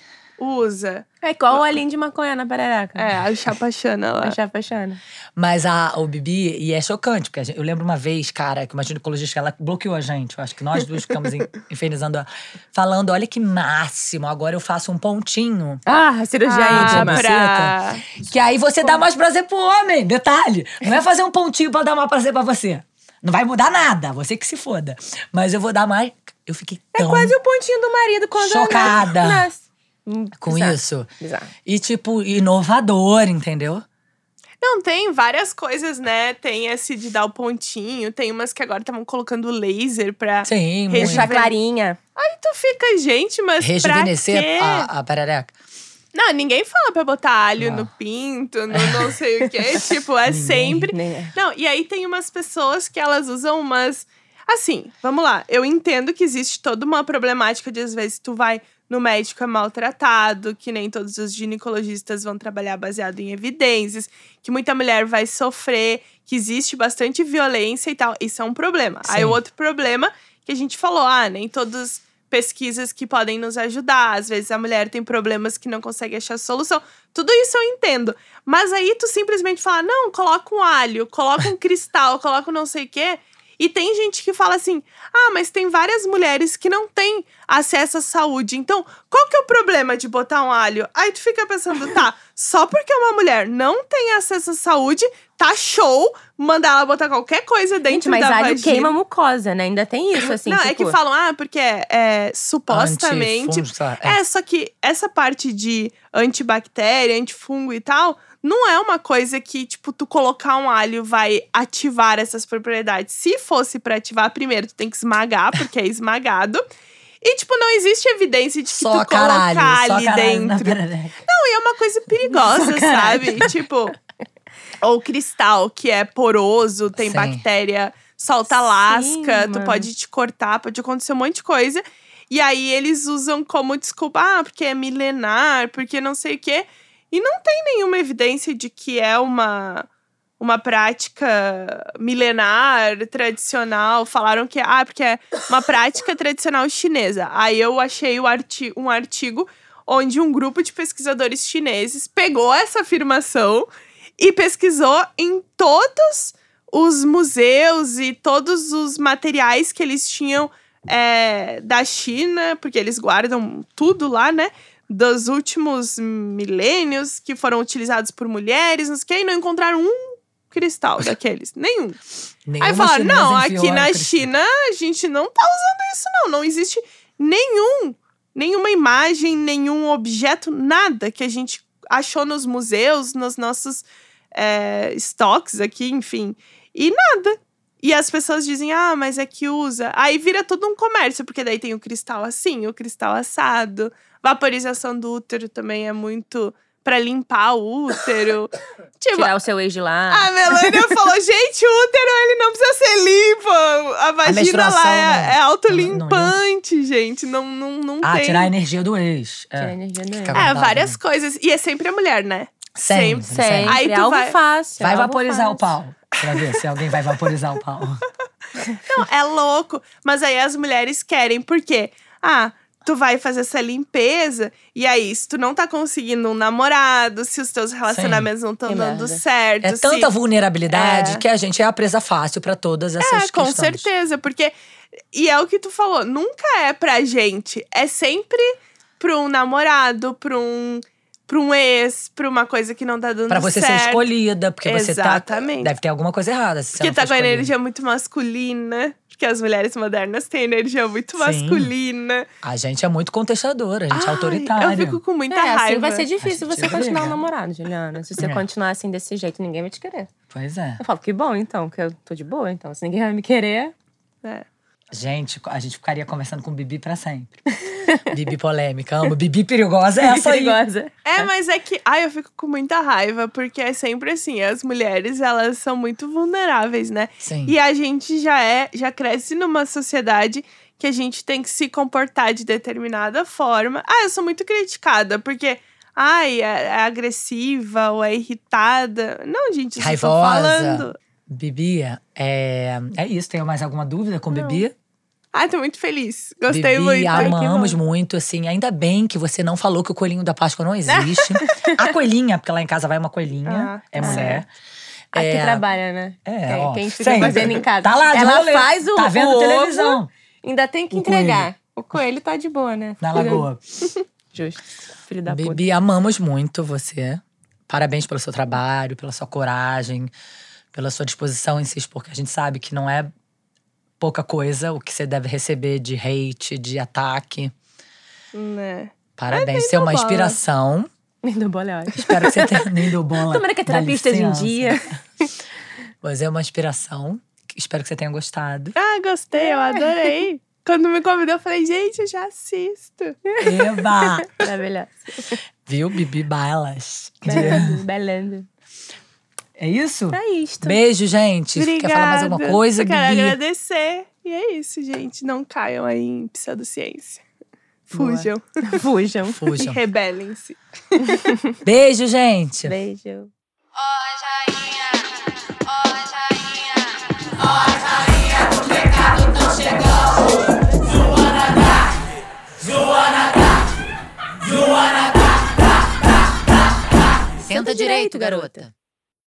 Usa. É igual o olhinho de maconha na perereca. É, a chapachana lá. A chapachana. Mas a, o Bibi, e é chocante, porque gente- eu lembro uma vez, cara, que uma ginecologista, ela bloqueou a gente. Eu acho que nós duas ficamos in- infernizando ela. Falando, olha que máximo, agora eu faço um pontinho. Ah, a cirurgia Ah, íntima. pra... Que aí você dá mais prazer pro homem. Detalhe. Não é fazer um pontinho pra dar mais prazer pra você. Não vai mudar nada, você que se foda. Mas eu vou dar mais. Eu fiquei É tão quase o pontinho do marido quando Chocada. nasce. Hum, com bizarro, isso. Bizarro. E, tipo, inovador, entendeu? Não, tem várias coisas, né? Tem esse de dar o pontinho, tem umas que agora estavam colocando laser pra. Sim. Deixar clarinha. Aí tu fica, gente, mas. Rejuvenescer pra quê? a, a perereca. Não, ninguém fala pra botar alho Não. no pinto, no não sei o quê. tipo, é Ninguém. sempre. Nem é. Não, e aí tem umas pessoas que elas usam umas. Assim, vamos lá. Eu entendo que existe toda uma problemática de às vezes tu vai no médico é maltratado, que nem todos os ginecologistas vão trabalhar baseado em evidências, que muita mulher vai sofrer, que existe bastante violência e tal. Isso é um problema. Aí Sim. o outro problema que a gente falou, ah, nem todas pesquisas que podem nos ajudar. Às vezes a mulher tem problemas que não consegue achar solução. Tudo isso eu entendo. Mas aí tu simplesmente fala: não, coloca um alho, coloca um cristal, coloca um não sei o quê. E tem gente que fala assim: ah, mas tem várias mulheres que não têm acesso à saúde. Então, qual que é o problema de botar um alho? Aí tu fica pensando, tá, só porque uma mulher não tem acesso à saúde, tá show mandar ela botar qualquer coisa dentro Gente, mas da alho vagina. queima a mucosa, né? Ainda tem isso, assim. não, é tipo, que falam, ah, porque é, é, supostamente. Lá, é. É, só que essa parte de antibactéria, antifungo e tal, não é uma coisa que, tipo, tu colocar um alho vai ativar essas propriedades. Se fosse pra ativar, primeiro tu tem que esmagar, porque é esmagado. E, tipo, não existe evidência de que Só tu caralho, colocar só ali caralho dentro. Não, e é uma coisa perigosa, sabe? Tipo, ou cristal, que é poroso, tem Sim. bactéria, solta lasca, tu mano. pode te cortar, pode acontecer um monte de coisa. E aí eles usam como desculpa, ah, porque é milenar, porque não sei o quê. E não tem nenhuma evidência de que é uma uma prática milenar, tradicional. Falaram que ah, porque é uma prática tradicional chinesa. Aí eu achei arti um artigo onde um grupo de pesquisadores chineses pegou essa afirmação e pesquisou em todos os museus e todos os materiais que eles tinham é, da China, porque eles guardam tudo lá, né? Dos últimos milênios que foram utilizados por mulheres, não sei o que, e não encontraram um cristal daqueles. Nenhum. Nenhuma Aí falaram, não, aqui na. China a gente não tá usando isso, não. Não existe nenhum, nenhuma imagem, nenhum objeto, nada que a gente achou nos museus, nos nossos é, estoques aqui, enfim. E nada. E as pessoas dizem, ah, mas é que usa. Aí vira todo um comércio, porque daí tem o cristal assim, o cristal assado. Vaporização do útero também é muito pra limpar o útero. tipo, Tirar o seu ex de lá. a Melania falou, gente, o útero ele não precisa ser limpo. A vagina menstruação, lá é, né? é Não, autolimpante, gente. Não, não, não Ah, tem. tirar a energia do ex. Tirar a É. energia do ex. É, várias né? coisas. E é sempre a mulher, né? Sempre. Sempre. Aí tu algo vai- fácil. Vai algo vaporizar o fácil. pau. Pra ver se alguém vai vaporizar o pau. Não, é louco. Mas aí as mulheres querem, por quê? Ah, tu vai fazer essa limpeza, e aí, se tu não tá conseguindo um namorado, se os teus relacionamentos não estão dando certo. É se... tanta vulnerabilidade É. que a gente é a presa fácil pra todas essas É, com questões. certeza, porque. E é o que tu falou, nunca é pra gente. É sempre pra um namorado, pra um, pra um ex, pra uma coisa que não tá dando Pra você certo. ser escolhida, porque você tá. Exatamente. Deve ter alguma coisa errada. Se Porque tá com a energia muito masculina. Porque as mulheres modernas têm energia muito Sim. masculina. A gente é muito contestadora, a gente é Ai, autoritária. Eu fico com muita É, raiva. assim vai ser difícil você briga. continuar um namorado, Juliana. Se você É. continuar assim desse jeito, ninguém vai te querer. Pois é. Eu falo, que bom então, que eu tô de boa, então. Se ninguém vai me querer. É. Gente, a gente ficaria conversando com Bibi pra sempre. Bibi polêmica, amo. Bibi perigosa é essa aí. perigosa. É, mas é que, ai, eu fico com muita raiva, porque é sempre assim, as mulheres, elas são muito vulneráveis, né? Sim. E a gente já é, já cresce numa sociedade que a gente tem que se comportar de determinada forma. Ah, eu sou muito criticada, porque, ai, é, é agressiva ou é irritada. Não, gente, eu só tô Raivosa. falando. Bibi, é, é isso. Tem mais alguma dúvida com Não. Bibi? Ai, tô muito feliz. Gostei Bibi, muito. Que amamos muito, assim. Ainda bem que você não falou que o coelhinho da Páscoa não existe. a coelhinha, porque lá em casa vai uma coelhinha, Ah, é tá. mulher. Aqui É, trabalha, né? É, Quem, ó, quem fica sempre. fazendo em casa. Tá lá, de Ela rolê. faz o, Tá vendo o ovo, televisão ainda tem que O entregar. O coelho tá de boa, né? na lagoa. Justo. Filho da puta. Bibi, amamos muito você. Parabéns pelo seu trabalho, pela sua coragem, pela sua disposição em se expor, porque a gente sabe que não é pouca coisa o que você deve receber de hate, de ataque. Né? Parabéns, você é uma bola. inspiração. Nem do bola, é ótimo. Espero que você tenha nem do bola. Tomara que a Dá terapia esteja em dia. Você é uma inspiração. Espero que você tenha gostado. Ah, gostei, eu adorei. Quando me convidou, eu falei, gente, eu já assisto. Eba! Maravilhoso. Viu, Bibi Balas? Belando. É isso? É isto. Beijo, gente. Obrigada. Quer falar mais alguma coisa, eu quero Bibi? agradecer. E é isso, gente. Não caiam aí em pseudociência. Boa. Fujam. Fujam. E Fujam. rebelem-se. Beijo, gente. Beijo. Senta direito, garota.